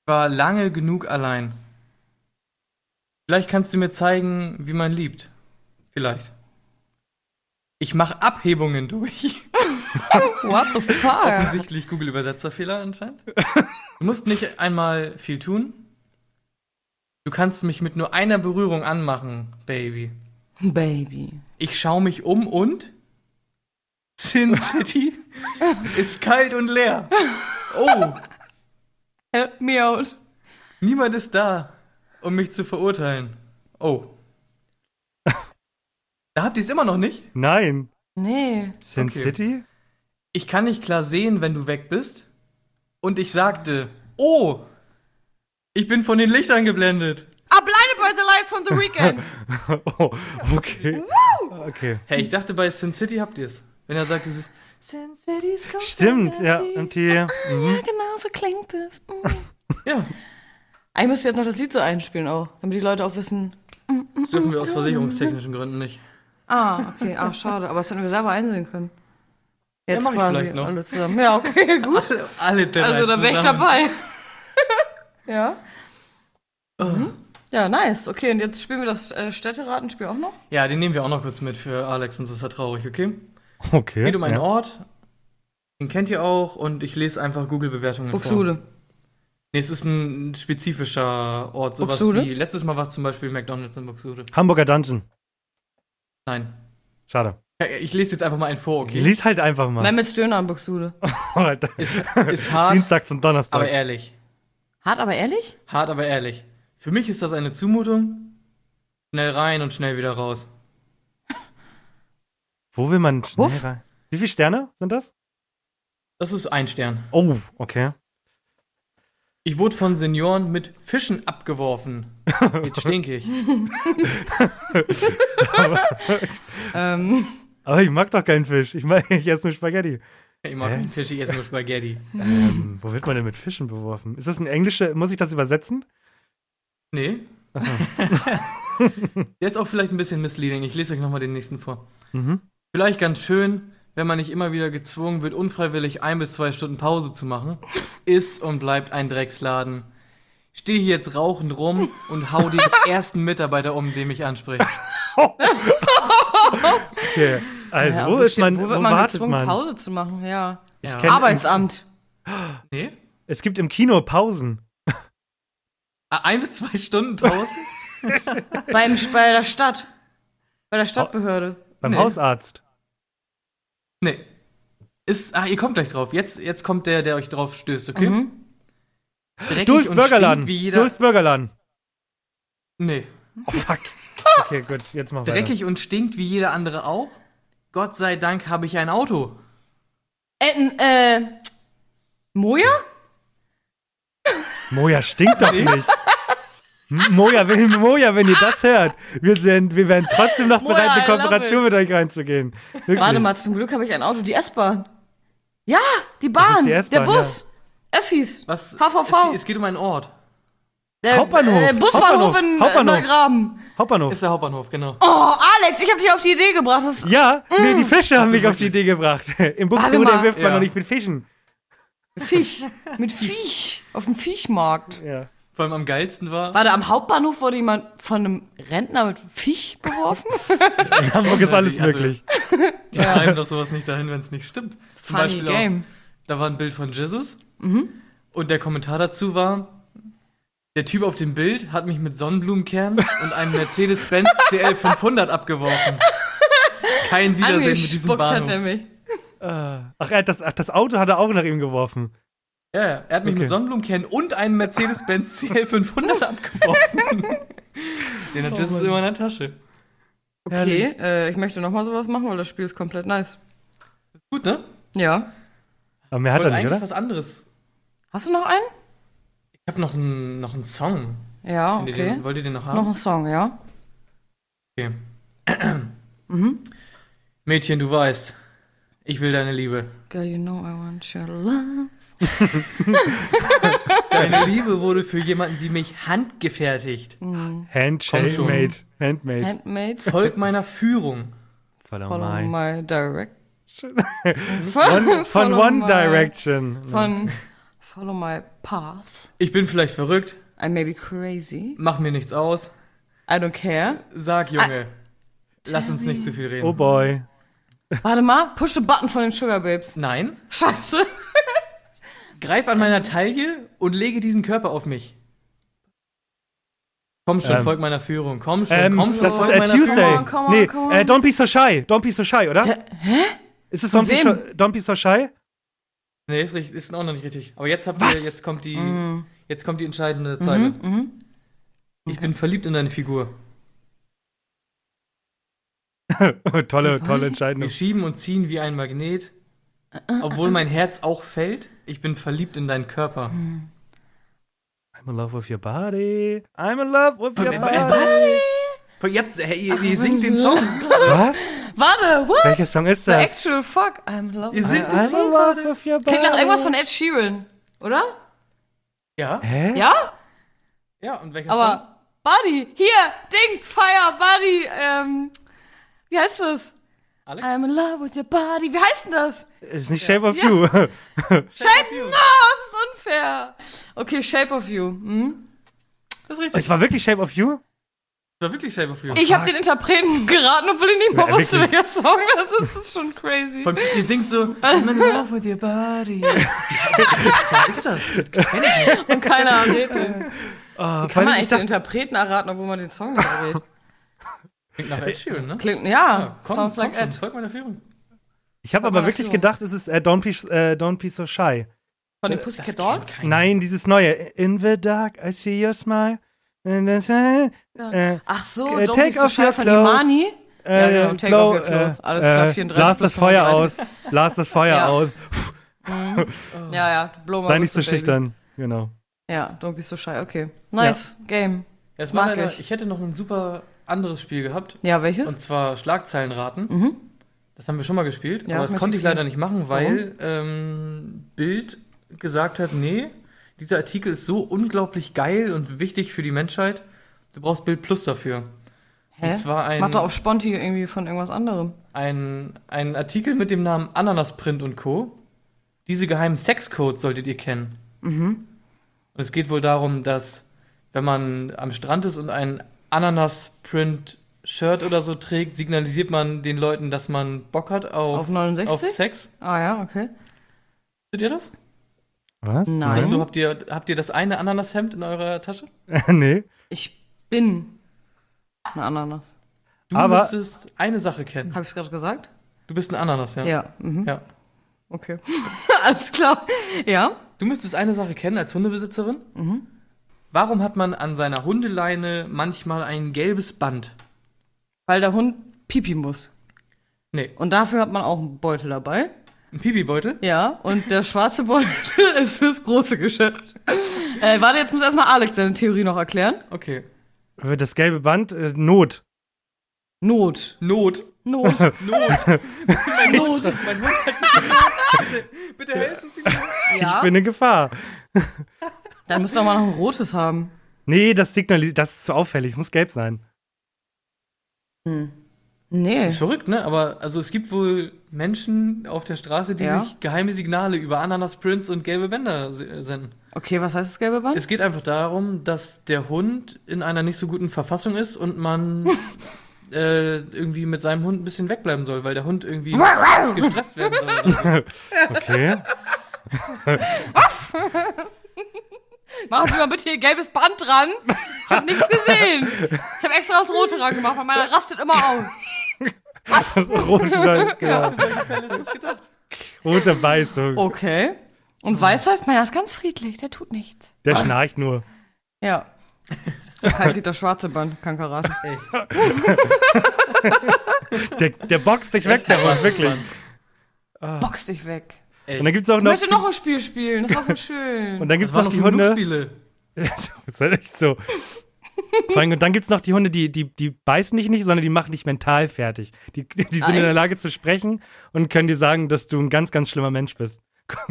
Ich war lange genug allein. Vielleicht kannst du mir zeigen, wie man liebt. Vielleicht. Ich mache Abhebungen durch. What the fuck? Offensichtlich Google-Übersetzerfehler anscheinend. Du musst nicht einmal viel tun. Du kannst mich mit nur einer Berührung anmachen, Baby. Baby. Ich schaue mich um und Sin City ist kalt und leer. Oh, Help me out. niemand ist da, um mich zu verurteilen. Oh. Da habt ihr es immer noch nicht? Nein. Nee. Sin Okay. City? Ich kann nicht klar sehen, wenn du weg bist. Und ich sagte, oh, ich bin von den Lichtern geblendet. Ah, blinded by the lights from the weekend. oh, okay. Okay. Hey, ich dachte, bei Sin City habt ihr es. Wenn er sagt, dieses Sin City's Stimmt, ja. empty. Und die, mhm. ja, genau, so klingt es. Mm. Ja, Eigentlich müsst ihr jetzt noch das Lied so einspielen auch, damit die Leute auch wissen. das dürfen wir aus versicherungstechnischen Gründen nicht. Ah, okay, ah, schade. Aber das hätten wir selber einsehen können. Jetzt ich quasi vielleicht noch. alle zusammen. Ja, okay, gut. Alle, alle Also da wäre ich dabei. ja. Oh. Ja, nice. Okay, und jetzt spielen wir das äh, Städteratenspiel auch noch? Ja, den nehmen wir auch noch kurz mit für Alex, sonst ist er traurig, okay? Okay. Geht um einen ja. Ort, den kennt ihr auch und ich lese einfach Google-Bewertungen vor. Buxude. Nee, es ist ein spezifischer Ort, sowas Buxtehude? wie, letztes Mal war es zum Beispiel McDonalds in Buxtehude. Hamburger Dungeon. Nein. Schade. Ja, Ich lese jetzt einfach mal einen vor, okay? Lies halt einfach mal. Mehmet's Döner in Buxude. Alter. Ist, ist hart, Dienstags und Donnerstags. aber ehrlich. Hart, aber ehrlich? Hart, aber ehrlich. Für mich ist das eine Zumutung. Schnell rein und schnell wieder raus. Wo will man schnell Wuff. rein? Wie viele Sterne sind das? Das ist ein Stern. Oh, okay. Ich wurde von Senioren mit Fischen abgeworfen. Jetzt stinke ich. Ähm, Aber ich mag doch keinen Fisch. Ich, mag, ich esse nur Spaghetti. Ich mag Hä? keinen Fisch, ich esse nur Spaghetti. Ähm, wo wird man denn mit Fischen beworfen? Ist das ein englische, muss ich das übersetzen? Nee. Der ist auch vielleicht ein bisschen misleading. Ich lese euch nochmal den nächsten vor. Mhm. Vielleicht ganz schön, wenn man nicht immer wieder gezwungen wird, unfreiwillig ein bis zwei Stunden Pause zu machen. Ist und bleibt ein Drecksladen. Stehe hier jetzt rauchend rum und hau den ersten Mitarbeiter um, den mich anspricht. Okay. Also, ja, wo ist man, wo wird man wartet gezwungen, man? Pause zu machen? Ja. Ich Ja. Arbeitsamt. Nee? Es gibt im Kino Pausen. Ah, Ein bis zwei Stunden Pause? Beim, bei der Stadt. Bei der Stadtbehörde. Beim Nee. Hausarzt. Nee. Ist, ah, ihr kommt gleich drauf. Jetzt, jetzt kommt der, der euch drauf stößt, okay? Mhm. Dreckig Durchs und Burgerladen. stinkt Wie jeder, Durchs Burgerladen. nee. Oh, fuck. Okay, gut, jetzt machen wir Dreckig und stinkt wie jeder andere auch. Gott sei Dank habe ich ein Auto. Äh, äh, Moja? Moja stinkt doch nicht. Moja, wenn, Moja, wenn ihr das hört, wir, sind, wir wären trotzdem noch bereit, eine I love Kooperation it. mit euch reinzugehen. Wirklich. Warte mal, zum Glück habe ich ein Auto. Die S-Bahn. Ja, die Bahn. die der Bus. Öffis. Was? HVV. Es, es geht um einen Ort. Der, Hauptbahnhof. Äh, Busbahnhof Hauptbahnhof. in Hauptbahnhof. äh, Neugraben. Hauptbahnhof. Ist der Hauptbahnhof, genau. Oh, Alex, ich habe dich auf die Idee gebracht. Das Ja, nee, die Fische haben mich auf die? Idee gebracht. Im Buxtehude mal. wirft man Ja. noch nicht mit Fischen. Fisch. Mit Viech. Auf dem Viechmarkt. Ja. Vor allem am geilsten war. War da am Hauptbahnhof wurde jemand von einem Rentner mit Viech beworfen? In Hamburg ist alles Also- möglich. Die schreiben doch sowas nicht dahin, wenn es nicht stimmt. Zum Funny Beispiel game. Auch, da war ein Bild von Jesus. Und der Kommentar dazu war: Der Typ auf dem Bild hat mich mit Sonnenblumenkern und einem Mercedes-Benz CL 500 abgeworfen. Kein Wiedersehen mit diesem Angespuckt hat Bahnhof. er mich. Ach, er hat das, ach, das Auto hat er auch nach ihm geworfen. Ja, ja, er hat mich Okay. mit Sonnenblumenkern und einem Mercedes-Benz CL 500 abgeworfen. Den hat das in meiner Tasche. Okay, äh, ich möchte nochmal sowas machen, weil das Spiel ist komplett nice. Gut, ne? Ja. Aber mehr hat er nicht, eigentlich oder? was anderes. Hast du noch einen? Ich habe noch einen noch einen Song. Ja, Wollt ihr okay. den, wollt ihr den noch haben? Noch ein Song, ja? Okay. Mhm. Mädchen, du weißt, ich will deine Liebe. Girl, you know I want your love. Deine Liebe wurde für jemanden wie mich handgefertigt. Handshake, Komm schon. made. Handmade. Handmade. Folg meiner Führung. Follow Follow my. my direction. One, von Follow One my- Direction. Von Follow my path. Ich bin vielleicht verrückt, I may be crazy. mach mir nichts aus. I don't care. Sag, Junge, lass uns nicht zu viel reden. Oh boy. Warte mal, push the button von den Sugar Babes. Nein, Scheiße. greif an meiner Taille und lege diesen Körper auf mich. Komm schon, Ähm. folg meiner Führung. Komm schon, Ähm, komm schon, das ist folg äh, meiner Tuesday. Führung. on, come on, nee, come on. Äh, Don't Be So Shy. Don't Be So Shy, oder? Der- Hä? ist es von Don't be, so, Don't Be So Shy? Nee, ist, richtig, ist auch noch nicht richtig. Aber jetzt habt Was? ihr, jetzt kommt die, Mhm. jetzt kommt die entscheidende Zeile. Mhm. Ich bin verliebt in deine Figur. tolle, tolle Wir Entscheidung. schieben und ziehen wie ein Magnet. Obwohl mein Herz auch fällt, ich bin verliebt in deinen Körper. I'm in love with your body. I'm in love with your Äh, body. was? Jetzt, hey, ihr, ihr singt den Song. Was? Warte, what? Welcher Song ist The das? actual fuck. I'm love. Ihr singt den I'm in Song. love with your body. Klingt nach irgendwas von Ed Sheeran, oder? Ja, Hä? Ja? ja, und welcher Song? Aber Buddy, hier, Dings, Fire, Buddy, ähm, wie heißt das? Alex? I'm in love with your body. Wie heißt denn das? Ist nicht Shape of You. Shape, no, das ist unfair. Okay, Shape of You. Hm? Das ist richtig. es war wirklich Shape of You? Das war wirklich Shape of You. Ich habe den Interpreten geraten, obwohl ich nicht mal Ja, wusste, welcher Song das ist. Das ist schon crazy. Von, ihr singt so, I'm in love with your body. Was ist das? Kenn ich nicht. Und keiner den. Oh, Kann vor man ich den Interpreten erraten, obwohl man den Song nicht errät? Klingt nach Ed Sheeran, ne? Klingt, ja, Ja, komm, sounds komm like Ed. folg meiner Führung. ich habe aber wirklich Führung. gedacht, es ist äh, Don't, be, äh, Don't Be So Shy. Von den Das Pussycat Dolls? Nein, dieses neue. In the dark, I see your smile. Äh, äh, Ach so, Äh, Don't take Be So off Shy your von. Imani. Ja, genau, take blow, off your clothes. Alles äh, klar, äh, 34 Blas das Feuer 35. aus. Blas das Feuer Ja. aus. Ja, ja, blow my Sei nicht so schüchtern. Genau. Ja, Don't Be So Shy, okay. Nice, Game. Es mag leider, ich. ich. hätte noch ein super anderes Spiel gehabt. Ja, welches? Und zwar Schlagzeilenraten. Mhm. Das haben wir schon mal gespielt. Ja, aber das das konnte ich leider nicht machen, weil ähm, Bild gesagt hat, nee, dieser Artikel ist so unglaublich geil und wichtig für die Menschheit. Du brauchst Bild Plus dafür. Hä? Und zwar ein, Mach doch auf Sponti irgendwie von irgendwas anderem. ein, ein Artikel mit dem Namen Ananasprint und Co. Diese geheimen Sexcodes solltet ihr kennen. Mhm. Und es geht wohl darum, dass wenn man am Strand ist und ein Ananas-Print-Shirt oder so trägt, signalisiert man den Leuten, dass man Bock hat auf, Auf 69? auf Sex. Ah ja, okay. Wisst ihr das? Was? Nein. Siehst du, habt ihr, habt ihr das eine Ananashemd in eurer Tasche? nee. Ich bin eine Ananas. Du Aber- müsstest eine Sache kennen. Habe ich gerade gesagt? Du bist ein Ananas, ja? Ja. Mhm. Ja. Okay. Alles klar. Ja. Du müsstest eine Sache kennen als Hundebesitzerin. Mhm. Warum hat man an seiner Hundeleine manchmal ein gelbes Band? Weil der Hund pipi muss. Nee, Und dafür hat man auch einen Beutel dabei. ein Pipi-Beutel? Ja, und der schwarze Beutel ist fürs große Geschäft. Äh, warte, jetzt muss erstmal Alex seine Theorie noch erklären. Okay. Das gelbe Band, äh, Not. Not. Not. Not. Not. Not. mein Hund hat bitte, bitte helfen Sie mir. Ja. Ich bin in Gefahr. Dann müsst ihr mal noch ein rotes haben. Nee, das signalisiert, das ist zu auffällig. Es muss gelb sein. Hm. Nee. Ist verrückt, ne? Aber also es gibt wohl Menschen auf der Straße, die Ja. sich geheime Signale über Ananas-Prints und gelbe Bänder se- senden. Okay, was heißt das gelbe Band? Es geht einfach darum, dass der Hund in einer nicht so guten Verfassung ist und man äh, irgendwie mit seinem Hund ein bisschen wegbleiben soll, weil der Hund irgendwie gestresst werden soll. Okay. Machen Sie mal bitte Ihr gelbes Band dran. Ich hab nichts gesehen. Ich habe extra das rote dran gemacht, weil meiner rastet immer auf. Rote, genau. Gedacht? Rote Weißung. Okay. Und weiß heißt, meiner ist ganz friedlich, der tut nichts. Der schnarcht nur. Ja. Kai kriegt das schwarze Band, kann Karate. Der, der boxt dich weg, der Hund, wirklich. Box dich weg. Und dann gibt's auch Ich noch, möchte noch ein Spiel spielen, das war voll schön. und dann gibt's Das noch die Hunde. Das ist halt echt so. Vor allem, und dann gibt's noch die Hunde, die, die, die beißen dich nicht, sondern die machen dich mental fertig. Die, die sind Ah, in der? Lage zu sprechen und können dir sagen, dass du ein ganz, ganz schlimmer Mensch bist.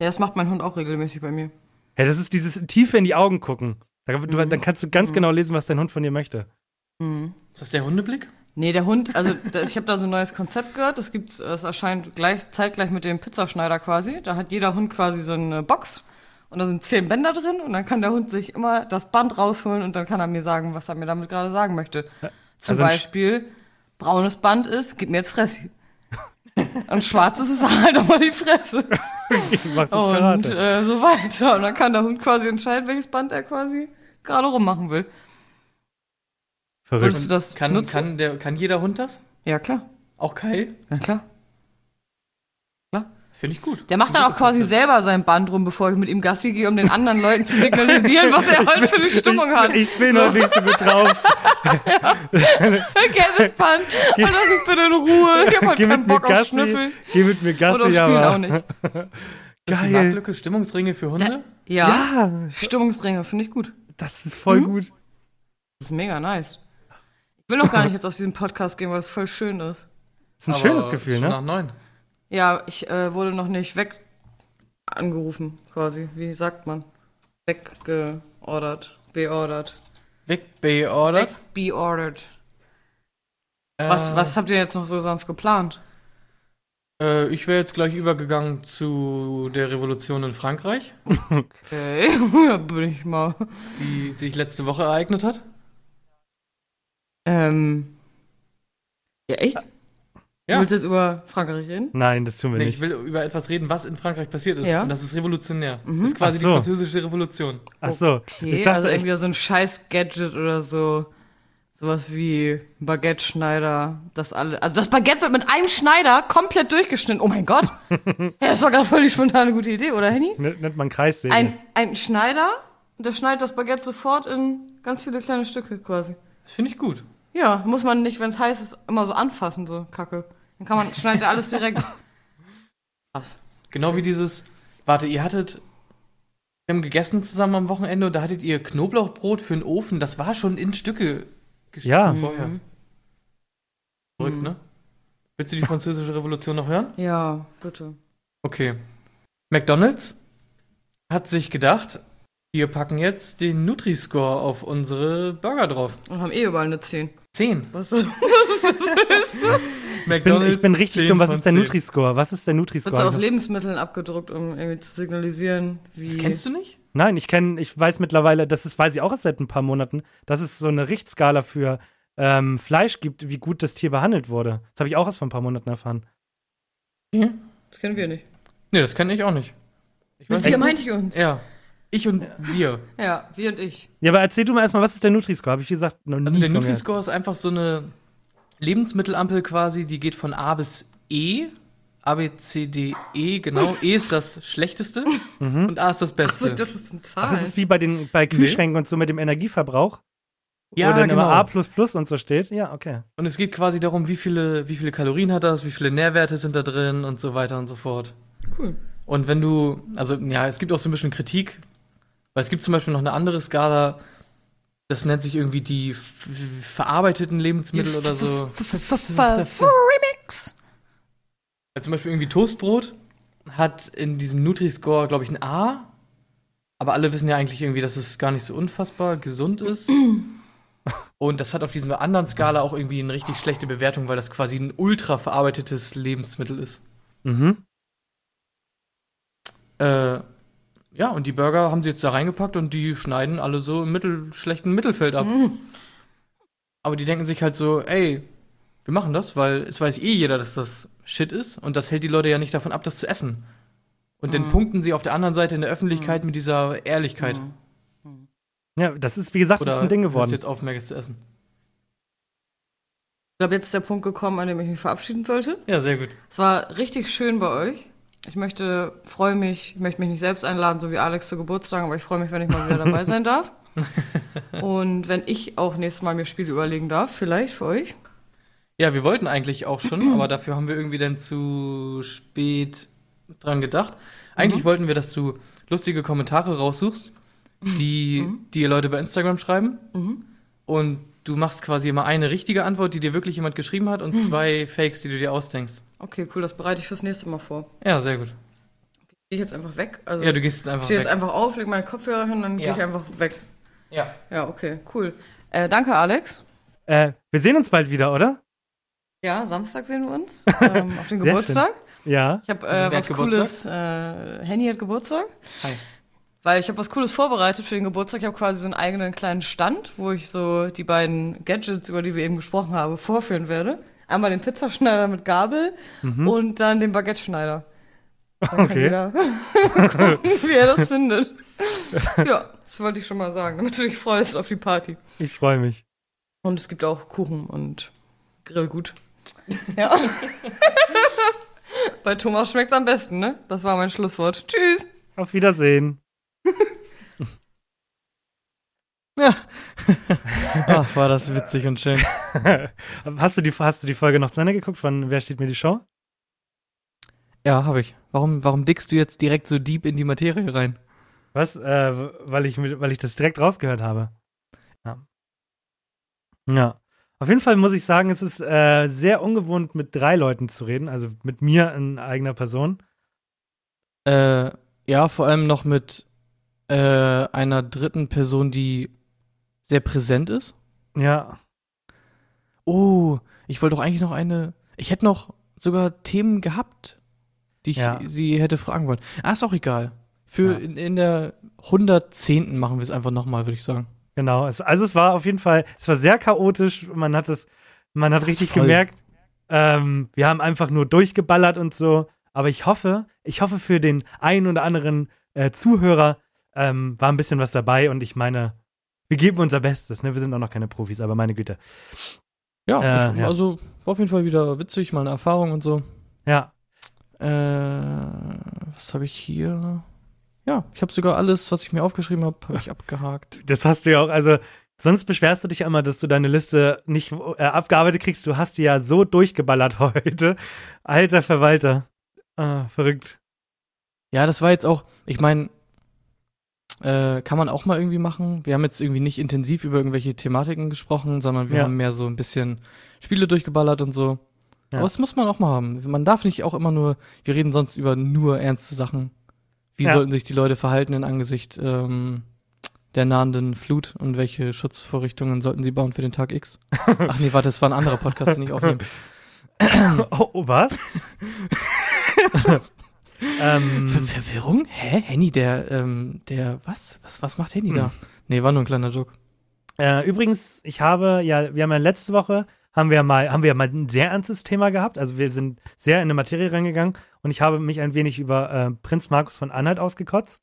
Ja, das macht mein Hund auch regelmäßig bei mir. Ja, das ist dieses tiefe in die Augen gucken. Da, du, Mhm. Dann kannst du ganz genau lesen, was dein Hund von dir möchte. Mhm. Ist das der Hundeblick? Nee, der Hund, also ich habe da so ein neues Konzept gehört. Das gibt's, das erscheint gleich zeitgleich mit dem Pizzaschneider quasi. Da hat jeder Hund quasi so eine Box und da sind zehn Bänder drin und dann kann der Hund sich immer das Band rausholen und dann kann er mir sagen, was er mir damit gerade sagen möchte. Zum also Beispiel, braunes Band ist, gib mir jetzt Fresse. Und schwarzes ist halt auch mal die Fresse. Und äh, so weiter. Und dann kann der Hund quasi entscheiden, welches Band er quasi gerade rummachen will. Verrückt. Würdest du das Kann, nutzen? kann, der, kann jeder Hund das? Ja, klar. Auch Kai? Ja, klar. Finde ich gut. Der macht dann auch quasi selber sein Band rum, bevor ich mit ihm Gassi gehe, um den anderen Leuten zu signalisieren, was er heute für eine Stimmung ich, hat. Ich bin noch nicht so gut drauf. Gelbes Band. Und lass mich bitte in Ruhe. Ich hab heute Geh keinen mit mir Bock auf Gassi. Schnüffeln. Geh mit mir Gassi, Oder spielen aber. auch nicht. Ist die Geil. Marktlücke Stimmungsringe für Hunde? Ja. Ja, Stimmungsringe, finde ich gut. das ist voll Hm? gut. Das ist mega nice. Ich will noch gar nicht jetzt aus diesem Podcast gehen, weil das voll schön ist. Das ist ein Aber schönes Gefühl, schon ne? Nach neun. Ja, ich äh, wurde noch nicht weg angerufen, quasi. Wie sagt man? Weggeordert. Beordert. Wegbeordert. Wegbeordert. Äh, Was, was habt ihr jetzt noch so sonst geplant? Äh, ich wäre jetzt gleich übergegangen zu der Revolution in Frankreich, Okay, da bin ich mal. die sich letzte Woche ereignet hat. Ähm. Ja, echt? Ja. Du willst jetzt über Frankreich reden? Nein, das tun wir Nee, nicht. ich will über etwas reden, was in Frankreich passiert ist. Ja. Und das ist revolutionär. Mhm. Das ist quasi so. die französische Revolution. Ach so. Okay, ich dachte also echt, irgendwie so ein scheiß Gadget oder so. Sowas wie Baguette-Schneider. Das alle. Also das Baguette wird mit einem Schneider komplett durchgeschnitten. Oh mein Gott. ja, das war gerade voll die spontane gute Idee, oder Henny? nennt man Kreissäge. Ein, ein Schneider und der schneidet das Baguette sofort in ganz viele kleine Stücke quasi. Das finde ich gut. Ja, muss man nicht, wenn es heiß ist, immer so anfassen, so Kacke. Dann kann man, schneidet er alles direkt. Krass. Genau wie dieses, warte, ihr hattet, wir haben gegessen zusammen am Wochenende und da hattet ihr Knoblauchbrot für den Ofen. Das war schon in Stücke geschnitten Ja. vorher. Mhm. Verrückt, ne? Willst du die französische Revolution noch hören? Ja, bitte. Okay. McDonald's hat sich gedacht, wir packen jetzt den Nutri-Score auf unsere Burger drauf. Und haben eh überall eine 10. 10. Was, was ist das ich, bin, ich bin richtig dumm. Was ist der Nutri-Score? Was ist der Wird so auf Nutri-Score? Lebensmitteln abgedruckt, um irgendwie zu signalisieren, wie. Das kennst du nicht? Nein, ich kenne, ich weiß mittlerweile, das ist, weiß ich auch erst seit ein paar Monaten, dass es so eine Richtskala für ähm, Fleisch gibt, wie gut das Tier behandelt wurde. Das habe ich auch erst vor ein paar Monaten erfahren. Das kennen wir nicht. Nee, das kenne ich auch nicht. Ich Mit weiß wir nicht. meinte ich uns. Ja. Ich und wir. Ja, wir und ich. Ja, aber erzähl du mal erstmal, was ist der Nutri-Score? Habe ich gesagt, noch nie Also der. Nutri-Score ist einfach so eine Lebensmittelampel quasi, die geht von A bis E. A, B, C, D, E, genau. E ist das Schlechteste und A ist das Achso, Beste. ich dachte, das sind Ach, Zahlen. das ist wie bei den bei Kühlschränken und so mit dem Energieverbrauch, ja, wo dann genau. immer A und so steht. Ja, okay. Und es geht quasi darum, wie viele, wie viele Kalorien hat das, wie viele Nährwerte sind da drin und so weiter und so fort. cool. Und wenn du, also ja, es gibt auch so ein bisschen Kritik, weil es gibt zum Beispiel noch eine andere Skala, das nennt sich irgendwie die verarbeiteten Lebensmittel oder so. Remix. Also zum Beispiel irgendwie Toastbrot hat in diesem Nutri-Score, glaube ich, ein A. Aber alle wissen ja eigentlich irgendwie, dass es gar nicht so unfassbar gesund ist. Und das hat auf dieser anderen Skala auch irgendwie eine richtig schlechte Bewertung, weil das quasi ein ultra verarbeitetes Lebensmittel ist. Mhm. Äh, ja, und die Burger haben sie jetzt da reingepackt und die schneiden alle so im mittel, schlechten Mittelfeld ab. Aber die denken sich halt so, ey, wir machen das, weil es weiß eh jeder, dass das Shit ist und das hält die Leute ja nicht davon ab, das zu essen. Und dann punkten sie auf der anderen Seite in der Öffentlichkeit mit dieser Ehrlichkeit. Ja, das ist, wie gesagt, das Oder ist ein Ding geworden. du jetzt auf, Maggis zu essen? Ich glaube, jetzt ist der Punkt gekommen, an dem ich mich verabschieden sollte. Ja, sehr gut. Es war richtig schön bei euch. Ich möchte, freue mich, ich möchte mich nicht selbst einladen, so wie Alex zu Geburtstag, aber ich freue mich, wenn ich mal wieder dabei sein darf. Und wenn ich auch nächstes Mal mir Spiele überlegen darf, vielleicht für euch. Ja, wir wollten eigentlich auch schon, aber dafür haben wir irgendwie dann zu spät dran gedacht. Eigentlich wollten wir, dass du lustige Kommentare raussuchst, die die Leute bei Instagram schreiben. Und du machst quasi immer eine richtige Antwort, die dir wirklich jemand geschrieben hat, und zwei Fakes, die du dir ausdenkst. Okay, cool, das bereite ich fürs nächste Mal vor. Ja, sehr gut. Gehe ich jetzt einfach weg? Also, Ja, du gehst jetzt ich einfach stehe weg. jetzt einfach auf, lege meine Kopfhörer hin, dann Ja. gehe ich einfach weg. ja. Ja, okay, cool. Äh, danke, Alex. Äh, wir sehen uns bald wieder, oder? Ja, Samstag sehen wir uns. ähm, auf den Geburtstag. Ja. Ich habe äh, was Cooles. Äh, Henny hat Geburtstag. Hi. Weil ich habe was Cooles vorbereitet für den Geburtstag. Ich habe quasi so einen eigenen kleinen Stand, wo ich so die beiden Gadgets, über die wir eben gesprochen haben, vorführen werde. Einmal den Pizzaschneider mit Gabel und dann den Baguette-Schneider. Dann kann Okay. jeder gucken, wie er das findet. Ja, das wollte ich schon mal sagen, damit du dich freust auf die Party. Ich freue mich. Und es gibt auch Kuchen und Grillgut. Ja. Bei Thomas schmeckt's am besten, ne? Das war mein Schlusswort. Tschüss. Auf Wiedersehen. Ach, war das witzig und schön. hast, du die, hast du die Folge noch zu Ende geguckt von Wer steht mir die Show? Ja, habe ich. Warum, warum dickst du jetzt direkt so deep in die Materie rein? Was? Äh, weil, ich, weil ich das direkt rausgehört habe. Ja. Ja. Auf jeden Fall muss ich sagen, es ist äh, sehr ungewohnt, mit drei Leuten zu reden, also mit mir in eigener Person. Äh, ja, vor allem noch mit äh, einer dritten Person, die sehr präsent ist. Ja. Oh, ich wollte doch eigentlich noch eine. Ich hätte noch sogar Themen gehabt, die ich Ja. sie hätte fragen wollen. Ah, ist auch egal. Für Ja. in, in der 110. machen wir es einfach nochmal, würde ich sagen. Genau, es, also es war auf jeden Fall, es war sehr chaotisch. Man hat es, man hat Das richtig voll. gemerkt, ähm, wir haben einfach nur durchgeballert und so. Aber ich hoffe, ich hoffe für den einen oder anderen äh, Zuhörer ähm, war ein bisschen was dabei und ich meine, wir geben unser Bestes. Ne? Wir sind auch noch keine Profis, aber meine Güte. Ja, Äh, ich, ja. also war auf jeden Fall wieder witzig, mal eine Erfahrung und so. Ja, Äh, was habe ich hier? Ja, ich habe sogar alles, was ich mir aufgeschrieben habe, habe ich abgehakt. das hast du ja auch. Also sonst beschwerst du dich immer, dass du deine Liste nicht äh, abgearbeitet kriegst. Du hast die ja so durchgeballert heute. Alter Verwalter. Ah, verrückt. Ja, das war jetzt auch, ich meine, äh, kann man auch mal irgendwie machen. Wir haben jetzt irgendwie nicht intensiv über irgendwelche Thematiken gesprochen, sondern wir Ja. haben mehr so ein bisschen Spiele durchgeballert und so. Ja. Aber das muss man auch mal haben. Man darf nicht auch immer nur, wir reden sonst über nur ernste Sachen. Wie Ja. sollten sich die Leute verhalten in Angesicht ähm, der nahenden Flut und welche Schutzvorrichtungen sollten sie bauen für den Tag X? Ach nee, warte, das war ein anderer Podcast, den ich aufnehme. Oh, oh was? ähm, Ver Verwirrung? Hä? Henny, der, ähm, der, was? Was, was macht Henny da? Nee, war nur ein kleiner Joke. Äh, übrigens, ich habe ja, wir haben ja letzte Woche haben wir mal, haben wir mal ein sehr ernstes Thema gehabt. Also wir sind sehr in eine Materie reingegangen und ich habe mich ein wenig über äh, Prinz Markus von Anhalt ausgekotzt.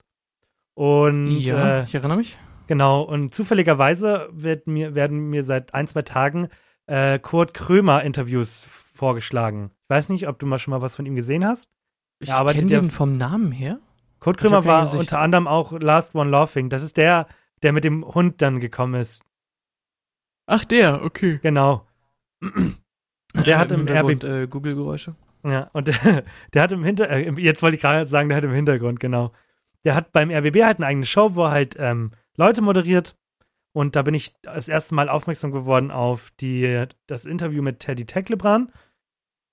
Und ja, äh, ich erinnere mich. genau, und zufälligerweise wird mir, werden mir seit ein, zwei Tagen äh, Kurt Krömer Interviews vorgeschlagen. Ich weiß nicht, ob du mal schon mal was von ihm gesehen hast. Ich Ja, aber kenne den vom Namen her. Kurt Krömer kein war Gesicht. unter anderem auch Last One Laughing. Das ist der, der mit dem Hund dann gekommen ist. Ach, der, okay. Genau. Und der hat im Hintergrund äh, Google-Geräusche. Ja, und der, der hat im Hintergrund, äh, jetzt wollte ich gerade sagen, der hat im Hintergrund, genau. Der hat beim RBB halt eine eigene Show, wo er halt ähm, Leute moderiert. Und da bin ich das erste Mal aufmerksam geworden auf die, das Interview mit Teddy Tecklebrand,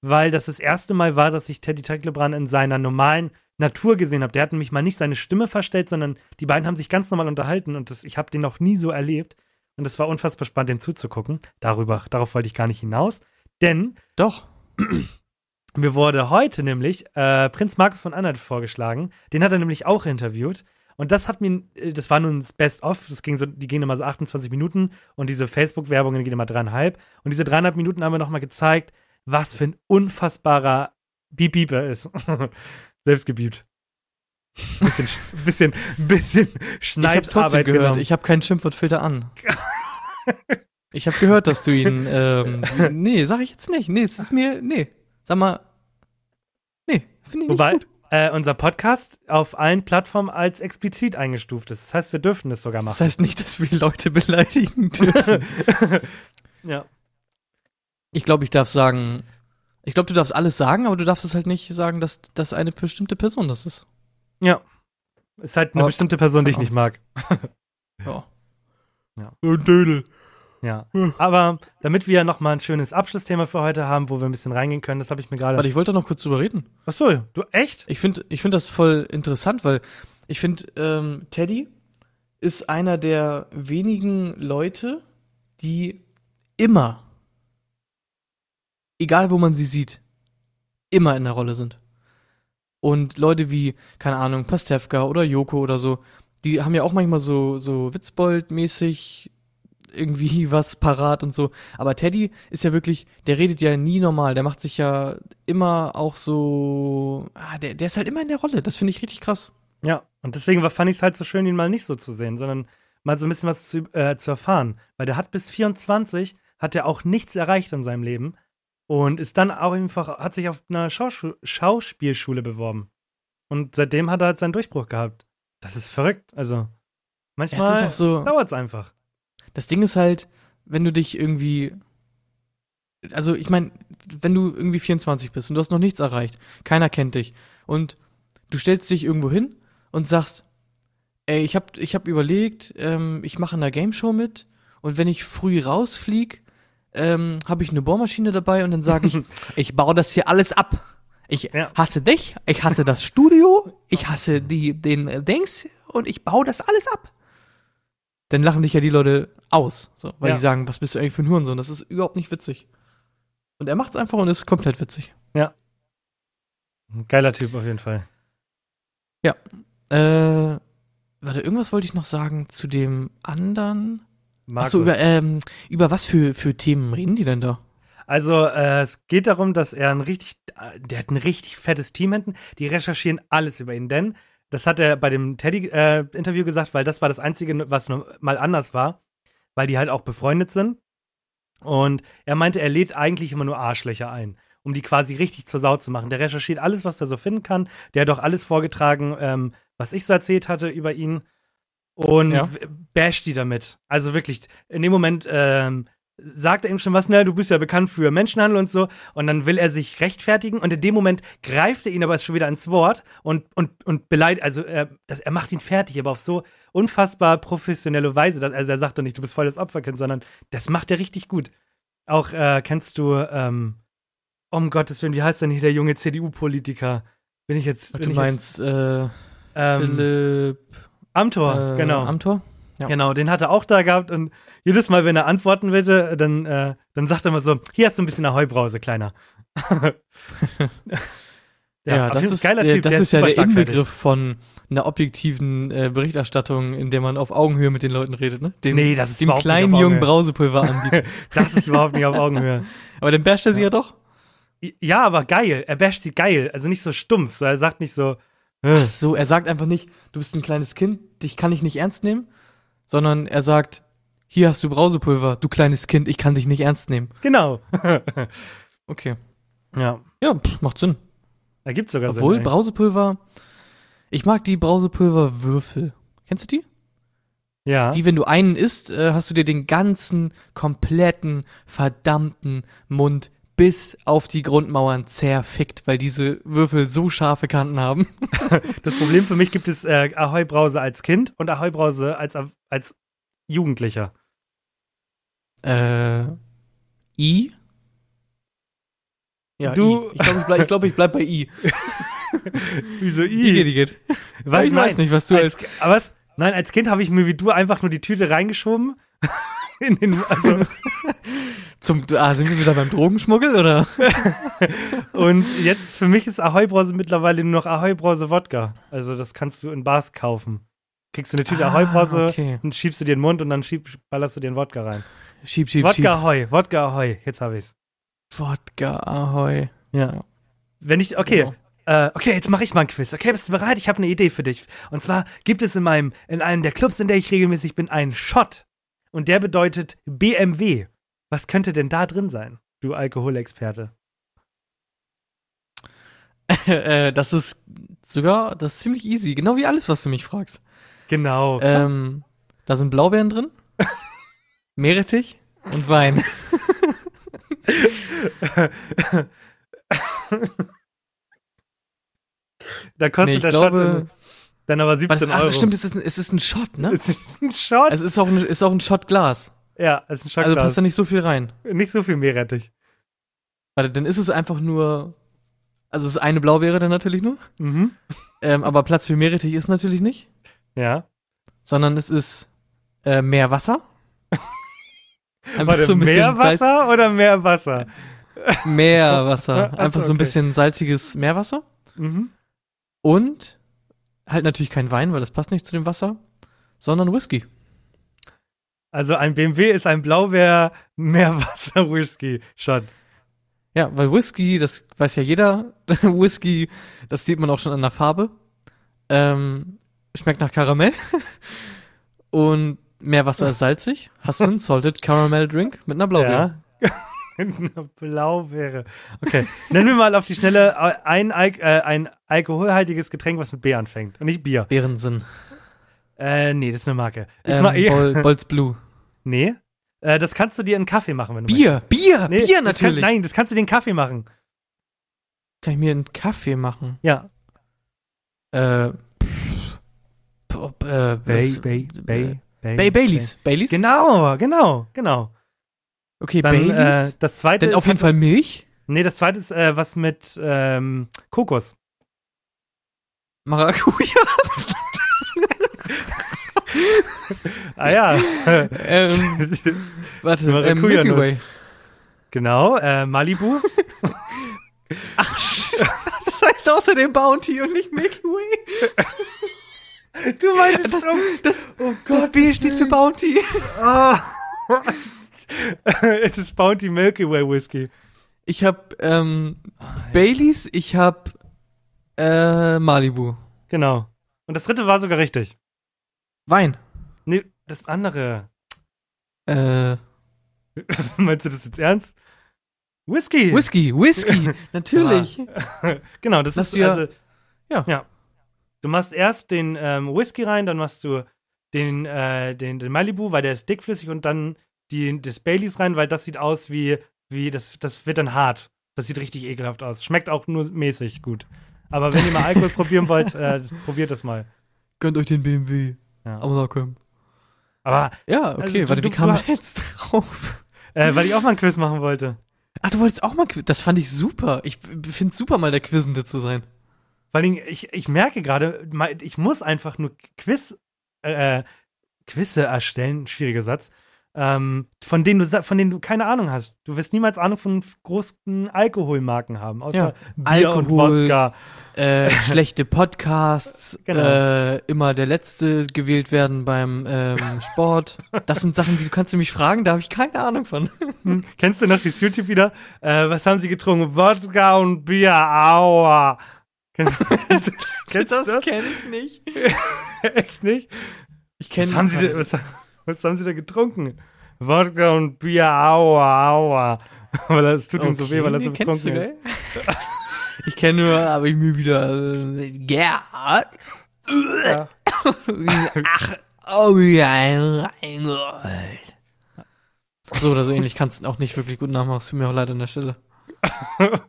weil das das erste Mal war, dass ich Teddy Tecklebrand in seiner normalen Natur gesehen habe. Der hat nämlich mal nicht seine Stimme verstellt, sondern die beiden haben sich ganz normal unterhalten und das, ich habe den noch nie so erlebt. Und es war unfassbar spannend, dem zuzugucken. Darüber, darauf wollte ich gar nicht hinaus. Denn Doch. mir wurde heute nämlich äh, Prinz Markus von Anhalt vorgeschlagen. Den hat er nämlich auch interviewt. Und das hat mir, äh, das war nun das Best-of. Das ging so, die gehen immer so 28 Minuten und diese Facebook-Werbungen gehen immer dreieinhalb. Und diese dreieinhalb Minuten haben wir nochmal gezeigt, was für ein unfassbarer Beep-Beep er ist. Selbst gebiebt. bisschen, bisschen, bisschen Ich habe trotzdem Schneidarbeit gehört, genommen. ich habe keinen Schimpfwortfilter an. ich habe gehört, dass du ihn. Ähm, nee, sag ich jetzt nicht. Nee, es ist mir. Nee. Sag mal. Nee, finde ich Wobei nicht gut. äh, unser Podcast auf allen Plattformen als explizit eingestuft ist. Das heißt, wir dürfen das sogar Das machen. heißt nicht, dass wir Leute beleidigen dürfen. ja. Ich glaube, ich darf sagen. Ich glaube, du darfst alles sagen, aber du darfst es halt nicht sagen, dass, dass eine bestimmte Person das ist. Ja. Ist halt eine Aber- bestimmte Person, die ich nicht mag. Ja. Ja. So ein Dödel. Ja. Aber damit wir noch mal ein schönes Abschlussthema für heute haben, wo wir ein bisschen reingehen können, das habe ich mir gerade. Warte, ich wollte noch kurz drüber reden. Achso, du echt? Ich finde ich find das voll interessant, weil ich finde, ähm, Teddy ist einer der wenigen Leute, die immer, egal wo man sie sieht, immer in der Rolle sind. Und Leute wie, keine Ahnung, Pastewka oder Joko oder so, die haben ja auch manchmal so, so Witzbold-mäßig irgendwie was parat und so. Aber Teddy ist ja wirklich, der redet ja nie normal. Der macht sich ja immer auch so, ah, der, der ist halt immer in der Rolle. Das finde ich richtig krass. Ja. Und deswegen fand ich es halt so schön, ihn mal nicht so zu sehen, sondern mal so ein bisschen was zu, äh, zu erfahren. Weil der hat bis 24, hat er auch nichts erreicht in seinem Leben und ist dann auch einfach, hat sich auf einer Schauschu Schauspielschule beworben. Und seitdem hat er halt seinen Durchbruch gehabt. Das ist verrückt. Also, manchmal auch so, dauert es einfach. das Ding ist halt, wenn du dich irgendwie, also ich meine, wenn du irgendwie 24 bist und du hast noch nichts erreicht, keiner kennt dich und du stellst dich irgendwo hin und sagst, ey, ich hab, ich hab überlegt, ähm, ich mache in einer Game Show mit und wenn ich früh rausflieg, ähm, habe ich eine Bohrmaschine dabei und dann sage ich, ich baue das hier alles ab. Ich Ja. hasse dich, ich hasse das Studio, ich hasse die, den äh, Dings und ich baue das alles ab. Dann lachen dich ja die Leute aus, so, weil Ja. die sagen, was bist du eigentlich für ein Hurensohn? Das ist überhaupt nicht witzig. Und er macht's einfach und ist komplett witzig. Ein Geiler Typ auf jeden Fall. Äh, warte, irgendwas wollte ich noch sagen zu dem anderen. Markus. Achso, über, ähm, über was für, für Themen reden die denn da? Also, äh, es geht darum, dass er ein richtig, äh, der hat ein richtig fettes Team hinten. Die recherchieren alles über ihn, denn das hat er bei dem Teddy-Interview gesagt, weil das war das Einzige, was mal anders war, weil die halt auch befreundet sind. Und er meinte, er lädt eigentlich immer nur Arschlöcher ein, um die quasi richtig zur Sau zu machen. Der recherchiert alles, was er so finden kann. Der hat auch alles vorgetragen, ähm, was ich so erzählt hatte über ihn. Und Ja. basht die damit. Also wirklich, in dem Moment ähm, sagt er ihm schon was, ne, du bist ja bekannt für Menschenhandel und so. Und dann will er sich rechtfertigen und in dem Moment greift er ihn aber schon wieder ins Wort und, und, und beleidigt, also er, das, er macht ihn fertig, aber auf so unfassbar professionelle Weise. Dass, also er sagt doch nicht, du bist voll das Opferkind, sondern das macht er richtig gut. Auch äh, kennst du, ähm, um Gottes Willen, wie heißt denn hier der junge CDU-Politiker? Bin ich jetzt. Bin du ich meinst äh, jetzt, ähm, Philipp Amthor, äh, genau. Amthor? Ja. Genau, den hat er auch da gehabt und jedes Mal, wenn er antworten wollte, dann, äh, dann sagt er immer so: Hier hast du ein bisschen Ahoi-Brause, Kleiner. Ja, auf das ist, geiler äh, Typ, das der ist ja der. Inbegriff von einer objektiven äh, Berichterstattung, in der man auf Augenhöhe mit den Leuten redet, ne? Dem, Nee, das ist dem kleinen jungen. Brausepulver anbietet. Das ist überhaupt nicht auf Augenhöhe. Aber dann basht er sie ja doch. Ja, aber geil. Er basht sie geil. Also nicht so stumpf. So, er sagt nicht so. Ach so, er sagt einfach nicht, du bist ein kleines Kind, dich kann ich nicht ernst nehmen, sondern er sagt, hier hast du Brausepulver, du kleines Kind, ich kann dich nicht ernst nehmen. genau. Okay. ja, Ja, pff, macht Sinn. da gibt's sogar Obwohl Sinn. Brausepulver, ich mag die Brausepulverwürfel. Kennst du die? ja. Die, wenn du einen isst, äh, hast du dir den ganzen, kompletten, verdammten Mund bis auf die Grundmauern zerfickt, weil diese Würfel so scharfe Kanten haben. Das Problem für mich gibt es äh, Ahoi-Brause als Kind und Ahoi-Brause als, als Jugendlicher. Äh, I? Ja, Du- I. Ich glaube, ich, bleib, ich, glaub, ich bleib bei I. Wieso I, Igitt. Was? ich weiß Nein. nicht, was du als... als, was? Nein, als Kind habe ich mir wie du einfach nur die Tüte reingeschoben. In den, also, Zum, ah, sind wir wieder beim Drogenschmuggel, oder? und jetzt für mich ist Ahoi-Brause mittlerweile nur noch Ahoi-Brause Wodka. Also das kannst du in Bars kaufen. Kriegst du eine Tüte Ah, Ahoi-Brause okay. und schiebst du dir in den Mund und dann schieb, ballerst du dir den Wodka rein. Schieb, schieb, Wodka schieb. Ahoi, Wodka Ahoi, jetzt habe ich's. Wodka, Ahoi. Ja. Wenn ich, okay, Genau. Äh, okay, jetzt mache ich mal ein Quiz. Okay, bist du bereit? Ich habe eine Idee für dich. Und zwar gibt es in meinem, in einem der Clubs, in der ich regelmäßig bin, einen Shot. Und der bedeutet BMW. Was könnte denn da drin sein, du Alkoholexperte? äh, das ist sogar, das ist ziemlich easy. Genau wie alles, was du mich fragst. Genau. Ähm, da sind Blaubeeren drin, Meerrettich und Wein. da kostet Nee, der glaube- Shot dann aber 17 Was, ach, Euro. stimmt, es ist, ein, es ist ein Shot, ne? Es ist ein Shot? Es ist auch ein, ist auch ein Shotglas. Ja, es ist ein Also Shotglas. passt da nicht so viel rein. nicht so viel Meerrettich. Warte, dann ist es einfach nur. Also es ist eine Blaubeere dann natürlich nur. Mhm. Ähm, aber Platz für Meerrettich ist natürlich nicht. Ja. Sondern es ist äh, mehr Wasser. Einfach Warte, so ein bisschen Meerwasser oder Meerwasser? Salz, Meerwasser. Ach so, Einfach so ein okay. bisschen salziges Meerwasser. Mhm. Und halt natürlich kein Wein, weil das passt nicht zu dem Wasser, sondern Whisky. Also ein BMW ist ein Blaubeer-Meerwasser-Whisky-Shot. Ja, weil Whisky, das weiß ja jeder, Whisky, das sieht man auch schon an der Farbe, ähm, schmeckt nach Karamell. Und Meerwasser ist salzig. Hast du einen Salted Caramel Drink mit einer Blaubeere. Ja. Eine Blaubeere. Okay. Nenn mir mal auf die Schnelle ein, Al äh, ein alkoholhaltiges Getränk, was mit B anfängt. Und nicht Bier. Bärensinn. Äh, nee, das ist eine Marke. Ich Ähm, mach eh. Bol Bolz Blue. Nee. Äh, das kannst du dir in einen Kaffee machen, wenn du Bier, möchtest. Bier, Nee, Bier das Kann, natürlich. nein, das kannst du dir in einen Kaffee machen. Kann ich mir einen Kaffee machen? Ja. Äh, pff, pff, äh, Bay, äh, Bay, Bay, Bay. Bay Baileys. Baileys? Genau, genau, genau. Okay, Dann äh, Baileys. das zweite Denn ist auf jeden Fall Milch. Nee, das zweite ist äh, was mit ähm, Kokos. Maracuja. Ah ja. ähm, warte, äh, Milky. Way. genau, äh, Malibu. Das heißt außerdem Bounty und nicht Milky Way. Du meinst Das, das, oh das B steht für Bounty. Ah. es ist Bounty Milky Way Whisky. Ich hab ähm, Baileys, ich hab äh, Malibu. Genau. Und das dritte war sogar richtig. Wein. Nee, das andere. Äh, Meinst du das jetzt ernst? Whisky. Whisky, Whisky, natürlich. genau, das Lass ist also. ja. ja. Du machst erst den ähm, Whisky rein, dann machst du den, äh, den, den Malibu, weil der ist dickflüssig und dann die, das Baileys rein, weil das sieht aus wie, wie das, das wird dann hart. Das sieht richtig ekelhaft aus. Schmeckt auch nur mäßig gut. Aber wenn ihr mal Alkohol probieren wollt, äh, probiert das mal. Gönnt euch den BMW. Ja. Amanekom. Aber Ja, okay, Also du- warte, wie du- kam ich jetzt drauf? äh, weil ich auch mal ein Quiz machen wollte. Ach, du wolltest auch mal Quiz. Das fand ich super. Ich finde super, mal der Quizende zu sein. Vor allem, ich, ich merke gerade, ich muss einfach nur Quiz, äh, Quizze erstellen, schwieriger Satz, ähm, von, denen du, von denen du keine Ahnung hast. Du wirst niemals Ahnung von großen Alkoholmarken haben, außer Ja, Bier und Alkohol, Wodka. Äh, schlechte Podcasts, Genau. äh, immer der Letzte gewählt werden beim ähm, Sport. Das sind Sachen, die du kannst du mich fragen, da habe ich keine Ahnung von. Hm, Kennst du noch dieses YouTube wieder? Äh, was haben sie getrunken? Wodka und Bier, aua. Kennst, kennst, du- kennst du das? kenne ich nicht. Echt nicht? Ich kenne Was haben, sie, denn- was, was haben sie da getrunken? Wodka und Bier, aua, aua. weil das tut ihm so weh, weil er so betrunken ist. Ich kenne nur, aber ich mir wieder äh, Gerhard. Ja. Ach, oh ja, Reingold. So oder so ähnlich kannst du auch nicht wirklich gut nachmachen. Es tut mir auch leid an der Stelle.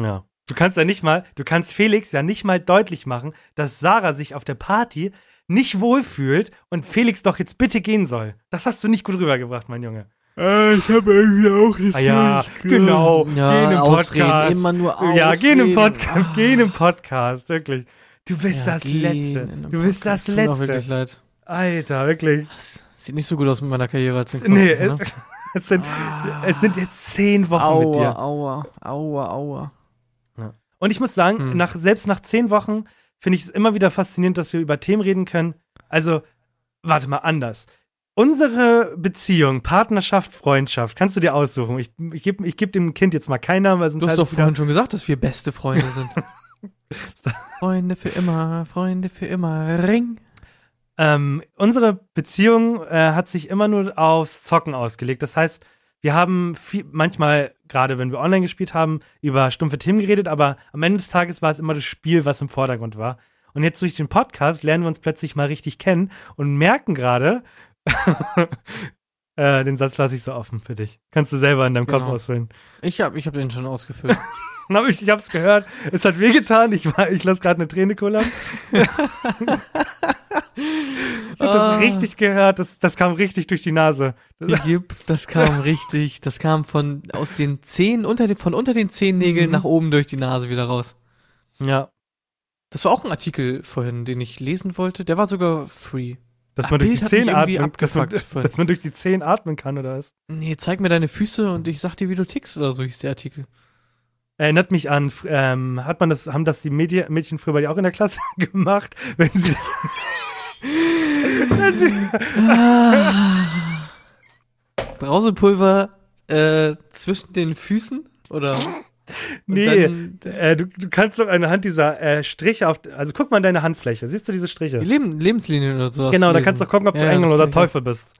Ja. Du kannst ja nicht mal, du kannst Felix ja nicht mal deutlich machen, dass Sarah sich auf der Party nicht wohlfühlt und Felix doch jetzt bitte gehen soll. Das hast du nicht gut rübergebracht, mein Junge. Äh, ich habe irgendwie auch nicht Ah ja, genau. Ja, geh in den Ausreden, Podcast. immer nur Ja, geh in den Ausreden. Podcast, Ah. geh in den Podcast, wirklich. Du bist Ja, das gehen Letzte. Du bist das Podcast. Tut mir auch wirklich Letzte. leid. Alter, wirklich. Das sieht nicht so gut aus mit meiner Karriere als Nee, Synchronsprecher, ne? es sind, es sind jetzt zehn Wochen mit dir. Aua, aua, aua, aua. Und ich muss sagen, Hm. nach, selbst nach zehn Wochen finde ich es immer wieder faszinierend, dass wir über Themen reden können. Also, warte mal, anders. unsere Beziehung, Partnerschaft, Freundschaft, kannst du dir aussuchen. Ich, ich gebe ich geb dem Kind jetzt mal keinen Namen, weil sonst Du hast doch vorhin schon gesagt, dass wir beste Freunde sind. Freunde für immer, Freunde für immer, Ring. Ähm, unsere Beziehung äh, hat sich immer nur aufs Zocken ausgelegt. Das heißt, wir haben viel, manchmal, gerade wenn wir online gespielt haben, über stumpfe Themen geredet, aber am Ende des Tages war es immer das Spiel, was im Vordergrund war. Und jetzt durch den Podcast lernen wir uns plötzlich mal richtig kennen und merken gerade, äh, den Satz lasse ich so offen für dich. Kannst du selber in deinem Kopf Genau. ausfüllen. Ich hab, ich hab den schon ausgefüllt. Hab ich, ich hab's gehört. Es hat wehgetan. Ich, war- ich lasse gerade eine Träne kullern. ich hab das Ah. richtig gehört. Das, das kam richtig durch die Nase. Das, Jupp, das kam richtig, das kam von aus den Zehen, unter den, von unter den Zehennägeln Mhm. nach oben durch die Nase wieder raus. ja. Das war auch ein Artikel vorhin, den ich lesen wollte. Der war sogar free. Dass Ach, man durch Bild die Zehen atmen, dass man, dass man durch die Zehen atmen kann, oder was? Nee, zeig mir deine Füße und ich sag dir, wie du tickst oder so hieß der Artikel. Erinnert mich an, ähm, hat man das, haben das die Medi Mädchen früher bei dir auch in der Klasse gemacht, wenn sie, wenn sie Brausepulver äh, zwischen den Füßen oder? Nee, äh, du, du kannst doch anhand dieser äh, Striche auf, also guck mal in deine Handfläche, siehst du diese Striche? Die Leben, Lebenslinien oder sowas. Genau, da lesen. kannst du gucken, ob du Ja, ja, Engel oder. Teufel bist.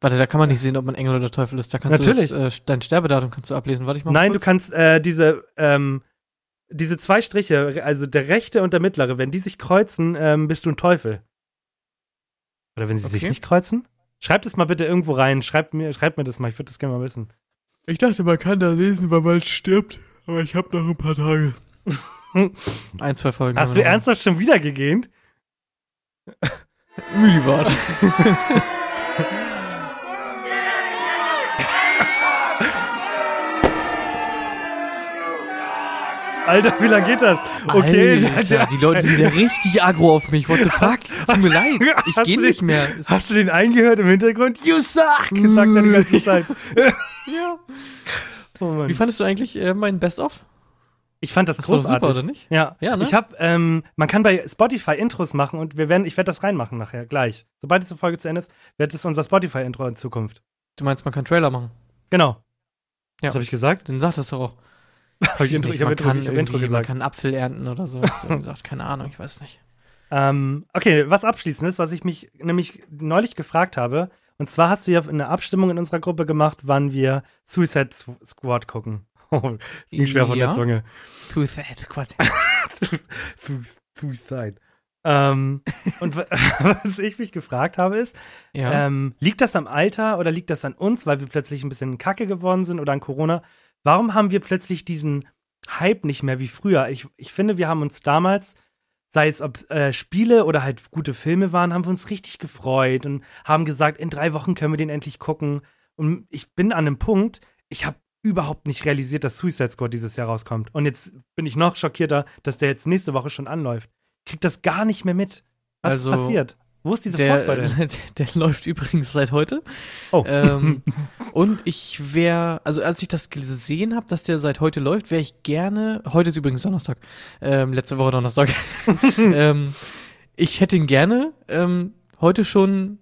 Warte, da kann man nicht sehen, ob man Engel oder Teufel ist. Da kannst Natürlich. du das, äh, dein Sterbedatum kannst du ablesen. Warte, ich mach Nein, du kurz. kannst äh, diese, ähm, diese zwei Striche, also der rechte und der mittlere, wenn die sich kreuzen, ähm, bist du ein Teufel. Oder wenn sie sich Okay. nicht kreuzen? Schreibt es mal bitte irgendwo rein. Schreibt mir, schreibt mir das mal. Ich würde das gerne mal wissen. Ich dachte, man kann da lesen, weil man stirbt. Aber ich habe noch ein paar Tage. ein, zwei Folgen. Hast du ernsthaft schon wieder gegähnt? Mühlibart. Alter, wie lange geht das? Okay, Alter, die Leute sind ja richtig aggro auf mich. What the fuck? Tut mir leid. Ich gehe nicht mehr. Hast du den eingehört im Hintergrund? You suck! Sagt er die ganze Zeit. ja. Oh. Wie fandest du eigentlich äh, mein Best-of? Ich fand das, Das war großartig. super, oder nicht? Ja, Ja, ne? ich habe, ähm, man kann bei Spotify Intros machen und wir werden, ich werde das reinmachen nachher, gleich. Sobald diese Folge zu Ende ist, wird es unser Spotify-Intro in Zukunft. Du meinst, man kann Trailer machen? Genau. Ja. Was habe ich gesagt? Dann sag das doch auch. Ich, Intro, ich habe Intro, ich hab Intro irgendwie- Man gesagt. kann Apfel ernten oder so. Hast du gesagt, keine Ahnung, ich weiß nicht. Ähm, okay, was abschließendes, was ich mich nämlich neulich gefragt habe. Und zwar hast du ja eine Abstimmung in unserer Gruppe gemacht, wann wir Suicide Squad gucken. Oh, ging schwer von Ja. der Zunge. Suicide Squad. Su- Suicide. Ähm, und wa- was ich mich gefragt habe ist, Ja. Ähm, liegt das am Alter oder liegt das an uns, weil wir plötzlich ein bisschen kacke geworden sind oder an Corona? Warum haben wir plötzlich diesen Hype nicht mehr wie früher? Ich, ich finde, wir haben uns damals, sei es ob äh, Spiele oder halt gute Filme waren, haben wir uns richtig gefreut und haben gesagt, in drei Wochen können wir den endlich gucken. Und ich bin an einem Punkt, ich habe überhaupt nicht realisiert, dass Suicide Squad dieses Jahr rauskommt. Und jetzt bin ich noch schockierter, dass der jetzt nächste Woche schon anläuft. Ich krieg das gar nicht mehr mit. Was Also, ist passiert? Wo ist diese der, Vorfreude? der, der läuft übrigens seit heute. Oh. Ähm, und ich wäre, also als ich das gesehen habe, dass der seit heute läuft, wäre ich gerne, heute ist übrigens Donnerstag, ähm, letzte Woche Donnerstag, ähm, ich hätte ihn gerne ähm, heute schon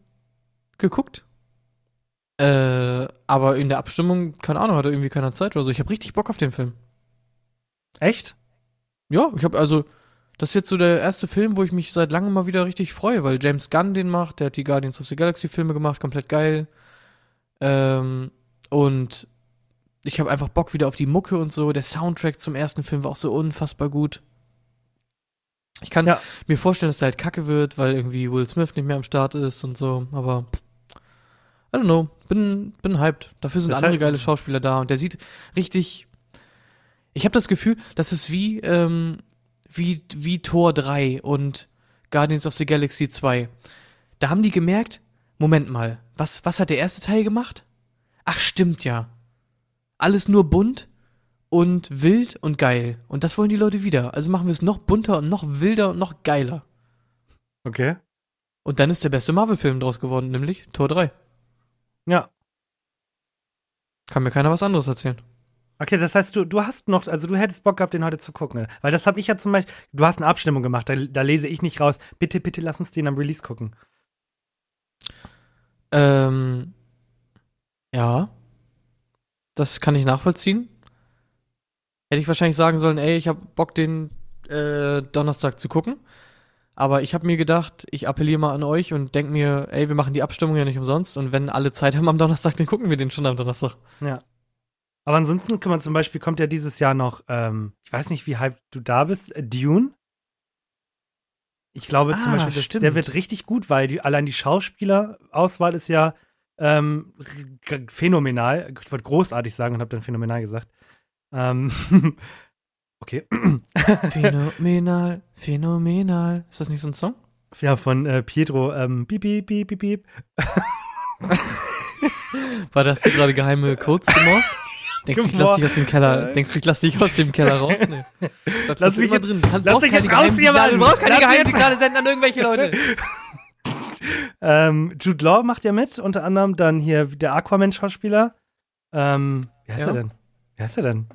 geguckt. Äh, aber in der Abstimmung, keine Ahnung, hatte irgendwie keiner Zeit oder so. Ich habe richtig Bock auf den Film. Echt? Ja, ich habe also, das ist jetzt so der erste Film, wo ich mich seit langem mal wieder richtig freue, weil James Gunn den macht, der hat die Guardians of the Galaxy Filme gemacht, komplett geil. Ähm, und ich habe einfach Bock wieder auf die Mucke und so. Der Soundtrack zum ersten Film war auch so unfassbar gut. Ich kann Ja. mir vorstellen, dass der halt kacke wird, weil irgendwie Will Smith nicht mehr am Start ist und so, aber I don't know, bin, bin hyped. Dafür sind Das andere halt- geile Schauspieler da und der sieht richtig. Ich habe das Gefühl, das ist wie, ähm, wie, wie Tor 3 und Guardians of the Galaxy 2. Da haben die gemerkt, Moment mal, was, was hat der erste Teil gemacht? Ach, stimmt ja. Alles nur bunt und wild und geil. Und das wollen die Leute wieder. Also machen wir es noch bunter und noch wilder und noch geiler. Okay. Und dann ist der beste Marvel-Film draus geworden, nämlich Tor 3. Ja. Kann mir keiner was anderes erzählen. Okay, das heißt, du, du hast noch, also du hättest Bock gehabt, den heute zu gucken. ne? Weil das habe ich ja zum Beispiel, du hast eine Abstimmung gemacht, da, da lese ich nicht raus. Bitte, bitte lass uns den am Release gucken. Ähm, ja. Das kann ich nachvollziehen. Hätte ich wahrscheinlich sagen sollen, ey, ich hab Bock, den äh, Donnerstag zu gucken. Aber ich habe mir gedacht, ich appelliere mal an euch und denk mir, ey, wir machen die Abstimmung ja nicht umsonst. Und wenn alle Zeit haben am Donnerstag, dann gucken wir den schon am Donnerstag. Ja. Aber ansonsten kann man zum Beispiel, kommt ja dieses Jahr noch, ähm, ich weiß nicht, wie hype du da bist, äh, Dune. Ich glaube zum Ah, Beispiel, das, der wird richtig gut, weil die, allein die Schauspielerauswahl ist ja ähm, phänomenal. Ich wollte großartig sagen und habe dann phänomenal gesagt. Ähm, okay. Phänomenal, phänomenal. Ist das nicht so ein Song? Ja, von äh, Pietro. Ähm, piep, piep, piep, piep, piep. War das du gerade geheime Codes gemorst? Denkst du, ich lass dich aus dem Keller, denkst du, ich lass dich aus dem Keller raus? Nee. Bleibst Lass mich immer jetzt- drin. Du lass mich jetzt raus hier, Geheimsignale, Mann! Du brauchst keine Geheimsignale senden an irgendwelche Leute. Ähm, Jude Law macht ja mit, unter anderem dann hier der Aquaman-Schauspieler. Ähm, wie heißt Ja. er denn? Wie heißt er denn?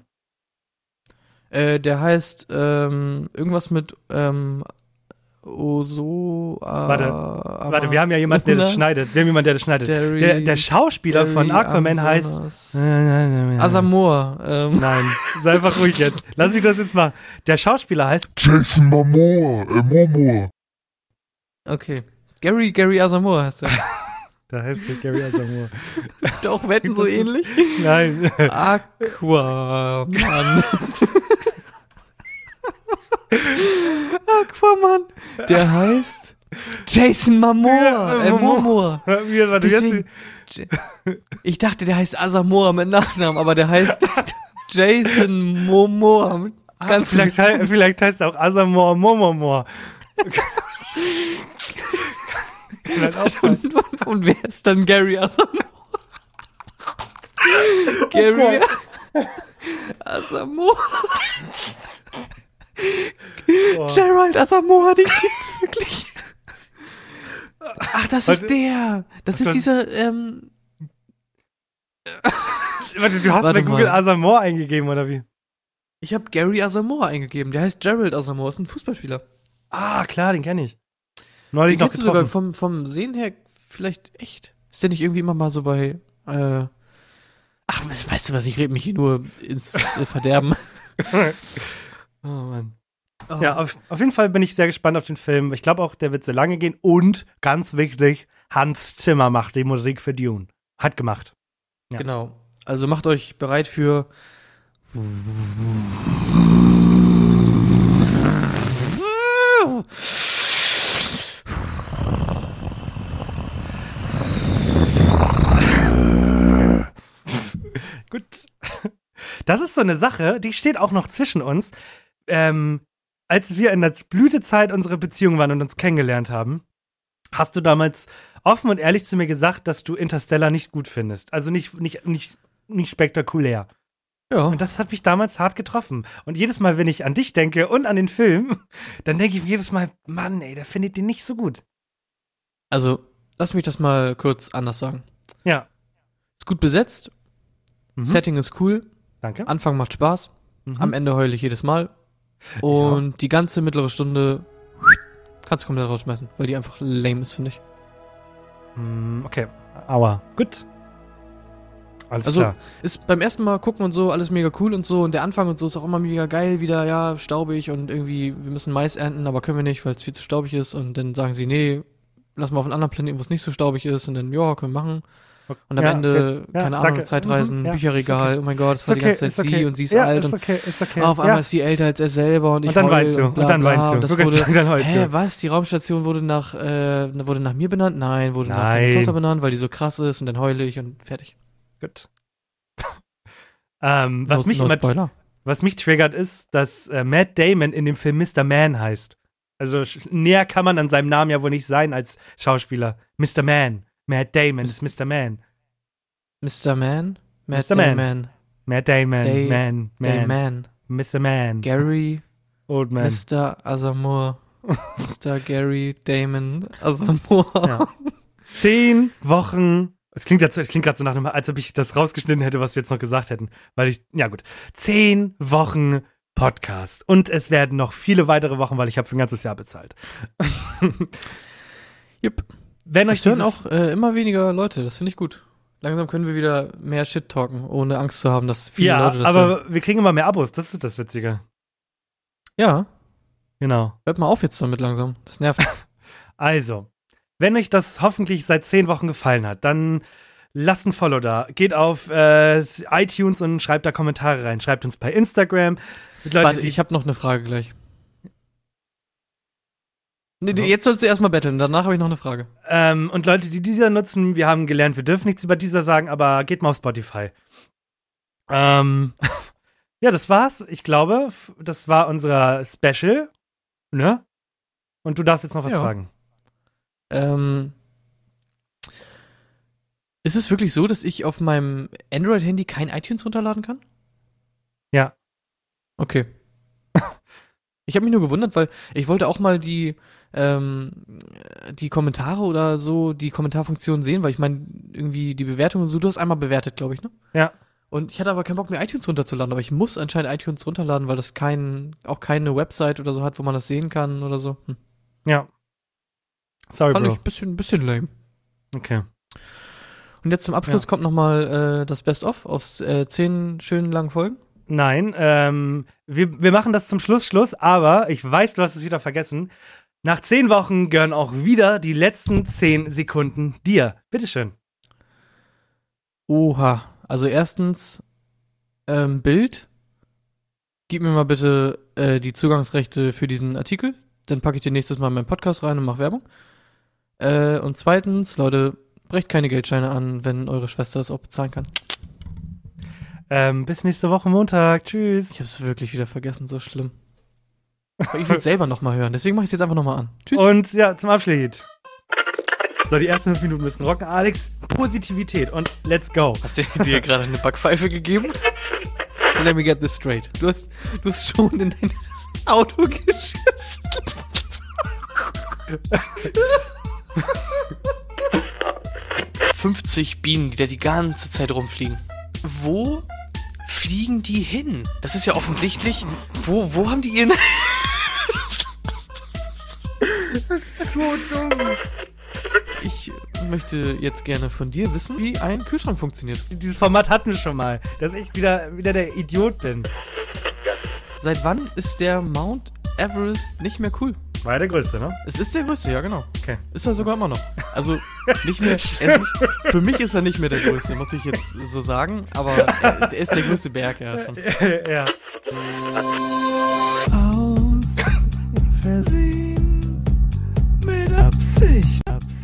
Äh, der heißt ähm, irgendwas mit ähm, Oso. Äh, Warte, Warte, wir haben ja jemanden, der das schneidet. Wir haben jemanden, der das schneidet. Derry- Der, der Schauspieler von Derry Aquaman heißt. Amazonas. Äh, Asamoah. Ähm, Nein, sei einfach ruhig jetzt. Lass mich das jetzt mal. Der Schauspieler heißt. Jason Momoa, äh, Momoa. okay. Gary, Gary Asamoah heißt er. Da heißt der Gary Asamoah. Doch, wetten so ähnlich. Nein. Aquaman. Aquaman. Der heißt Jason Momoa. Ja, Äh, Momoa. Momoa. Mir, warte, Deswegen, jetzt, ich dachte, der heißt Asamoah mit Nachnamen, aber der heißt Jason Momoa. mit Ganz vielleicht, hei- vielleicht heißt er auch Asamoah Momomor. Vielleicht auch mal. und, und, und wer ist dann Gary Asamoah? Gary Asamoah. Boah. Gerald Asamoah, den gibt's wirklich. Ach, das Warte. ist der. Das Was ist dieser, ähm, Warte, du hast Warte bei Google mal. Asamoah eingegeben, oder wie? ich habe Gary Asamoah eingegeben. Der heißt Gerald Asamoah, ist ein Fußballspieler. Ah, klar, den kenne ich. Neulich Den noch kennst du sogar getroffen. vom, vom Sehen her vielleicht echt. Ist der nicht irgendwie immer mal so bei, äh, ach, weißt du was, ich rede mich hier nur ins äh, Verderben. Oh Mann. Oh. Ja, auf, auf jeden Fall bin ich sehr gespannt auf den Film. Ich glaube auch, der wird so lange gehen. Und, ganz wichtig, Hans Zimmer macht die Musik für Dune. Hat gemacht. Ja. Genau. Also macht euch bereit für. Gut. Das ist so eine Sache, die steht auch noch zwischen uns. Ähm, als wir in der Blütezeit unserer Beziehung waren und uns kennengelernt haben, hast du damals offen und ehrlich zu mir gesagt, dass du Interstellar nicht gut findest. Also nicht, nicht, nicht, nicht spektakulär. Ja. Und das hat mich damals hart getroffen. Und jedes Mal, wenn ich an dich denke und an den Film, dann denke ich jedes Mal, Mann, ey, der findet den nicht so gut. Also, lass mich das mal kurz anders sagen. Ja. Ist gut besetzt, Mhm. Setting ist cool, Danke. Anfang macht Spaß, Mhm. am Ende heule ich jedes Mal. Und die ganze mittlere Stunde kannst du komplett rausschmeißen, weil die einfach lame ist, finde ich. Hm, Okay. Aua. Gut. Alles Also, klar. Ist beim ersten Mal gucken und so alles mega cool und so und der Anfang und so ist auch immer mega geil, wieder, ja, staubig und irgendwie, wir müssen Mais ernten, aber können wir nicht, weil es viel zu staubig ist und dann sagen sie, nee, lass mal auf einen anderen Planeten, wo es nicht so staubig ist und dann, ja, können wir machen. Und am Ja, Ende, okay. Ja, keine danke. Ahnung, Zeitreisen, Mhm, Bücherregal, ist oh mein Gott, das Ist war die okay, ganze ist Zeit okay. sie und sie ist alt ist und okay, ist okay. auf einmal ist sie älter als er selber und ich Und dann weinst du, und, bla, und dann weinst du. Und das wurde, sagen, dann hä, was? Die Raumstation wurde nach, äh, wurde nach mir benannt? Nein, wurde nach Nein. der Tochter benannt, weil die so krass ist und dann heule ich und fertig. Gut. ähm, was, no, mich no immer, was mich triggert, ist, dass äh, Matt Damon in dem Film Mr. Man heißt. Also näher kann man an seinem Namen ja wohl nicht sein als Schauspieler. Mr. Man. Matt Damon ist Mr. Man. Mr. Man? Matt Mr. Man. Damon. Matt Damon. Day- man. Man. Man. Mr. Man. Gary, Old Man. Mr. Asamoah. Mr. Gary Damon Asamoah. Ja. Zehn Wochen. Es klingt, klingt gerade so nach einem, als ob ich das rausgeschnitten hätte, was wir jetzt noch gesagt hätten. Weil ich, ja gut. Zehn Wochen Podcast. Und es werden noch viele weitere Wochen, weil ich habe für ein ganzes Jahr bezahlt. Jupp. Wenn euch Es hören auch äh, immer weniger Leute, das finde ich gut. Langsam können wir wieder mehr Shit talken, ohne Angst zu haben, dass viele ja, Leute das aber hören. wir kriegen immer mehr Abos, das ist das Witzige. Ja, Genau. hört mal auf jetzt damit langsam. Das nervt. Also, wenn euch das hoffentlich seit zehn Wochen gefallen hat, dann lasst ein Follow da. Geht auf äh, iTunes und schreibt da Kommentare rein. Schreibt uns bei Instagram. Leute, Warte, die, ich habe noch eine Frage gleich. Nee, nee, jetzt sollst du erstmal betteln, danach habe ich noch eine Frage. ähm, und Leute, die dieser nutzen, wir haben gelernt, wir dürfen nichts über dieser sagen, aber geht mal auf Spotify. Ähm, ja, das war's. Ich glaube, das war unser Special. Ne? Und du darfst jetzt noch was Ja. fragen. Ähm, ist es wirklich so, dass ich auf meinem Android-Handy kein iTunes runterladen kann? Ja. Okay. ich habe mich nur gewundert, weil ich wollte auch mal die, ähm, die Kommentare oder so, die Kommentarfunktion sehen, weil ich meine, irgendwie die Bewertung und so, du hast einmal bewertet, glaube ich, ne? Ja. Und ich hatte aber keinen Bock mehr iTunes runterzuladen, aber ich muss anscheinend iTunes runterladen, weil das kein, auch keine Website oder so hat, wo man das sehen kann oder so. Hm. Ja. Sorry, Fand Bro. ich ein bisschen, bisschen lame. Okay. Und jetzt zum Abschluss Ja. kommt nochmal äh, das Best-of aus äh, zehn schönen langen Folgen. Nein, ähm, wir, wir machen das zum Schluss, Schluss, aber ich weiß, du hast es wieder vergessen. Nach zehn Wochen gehören auch wieder die letzten zehn Sekunden dir. Bitteschön. Oha. Also erstens ähm, Bild. Gib mir mal bitte äh, die Zugangsrechte für diesen Artikel. Dann packe ich den nächstes Mal in meinen Podcast rein und mache Werbung. Äh, und zweitens, Leute, brecht keine Geldscheine an, wenn eure Schwester das auch bezahlen kann. Ähm, bis nächste Woche Montag. Tschüss. Ich habe es wirklich wieder vergessen, so schlimm. Aber ich will selber nochmal hören, deswegen mache ich es jetzt einfach nochmal an. Tschüss. Und ja, zum Abschied. So, die ersten fünf Minuten müssen rocken. Alex, Positivität und let's go. Hast du dir gerade eine Backpfeife gegeben? Let me get this straight. Du hast, du hast schon in dein Auto geschissen. 50 Bienen, die da die ganze Zeit rumfliegen. Wo fliegen die hin? Das ist ja offensichtlich. Wo, wo haben die ihren. So dumm. Ich möchte jetzt gerne von dir wissen, wie ein Kühlschrank funktioniert. Dieses Format hatten wir schon mal, dass ich wieder, wieder der Idiot bin. Seit wann ist der Mount Everest nicht mehr cool? War ja der größte, ne? Es ist der größte, ja, genau. Okay. Ist er sogar immer noch. Also, nicht mehr. Nicht, für mich ist er nicht mehr der größte, muss ich jetzt so sagen. Aber er, ist der größte Berg, ja, schon. ja. Aus Versehen mit Absicht. Absicht.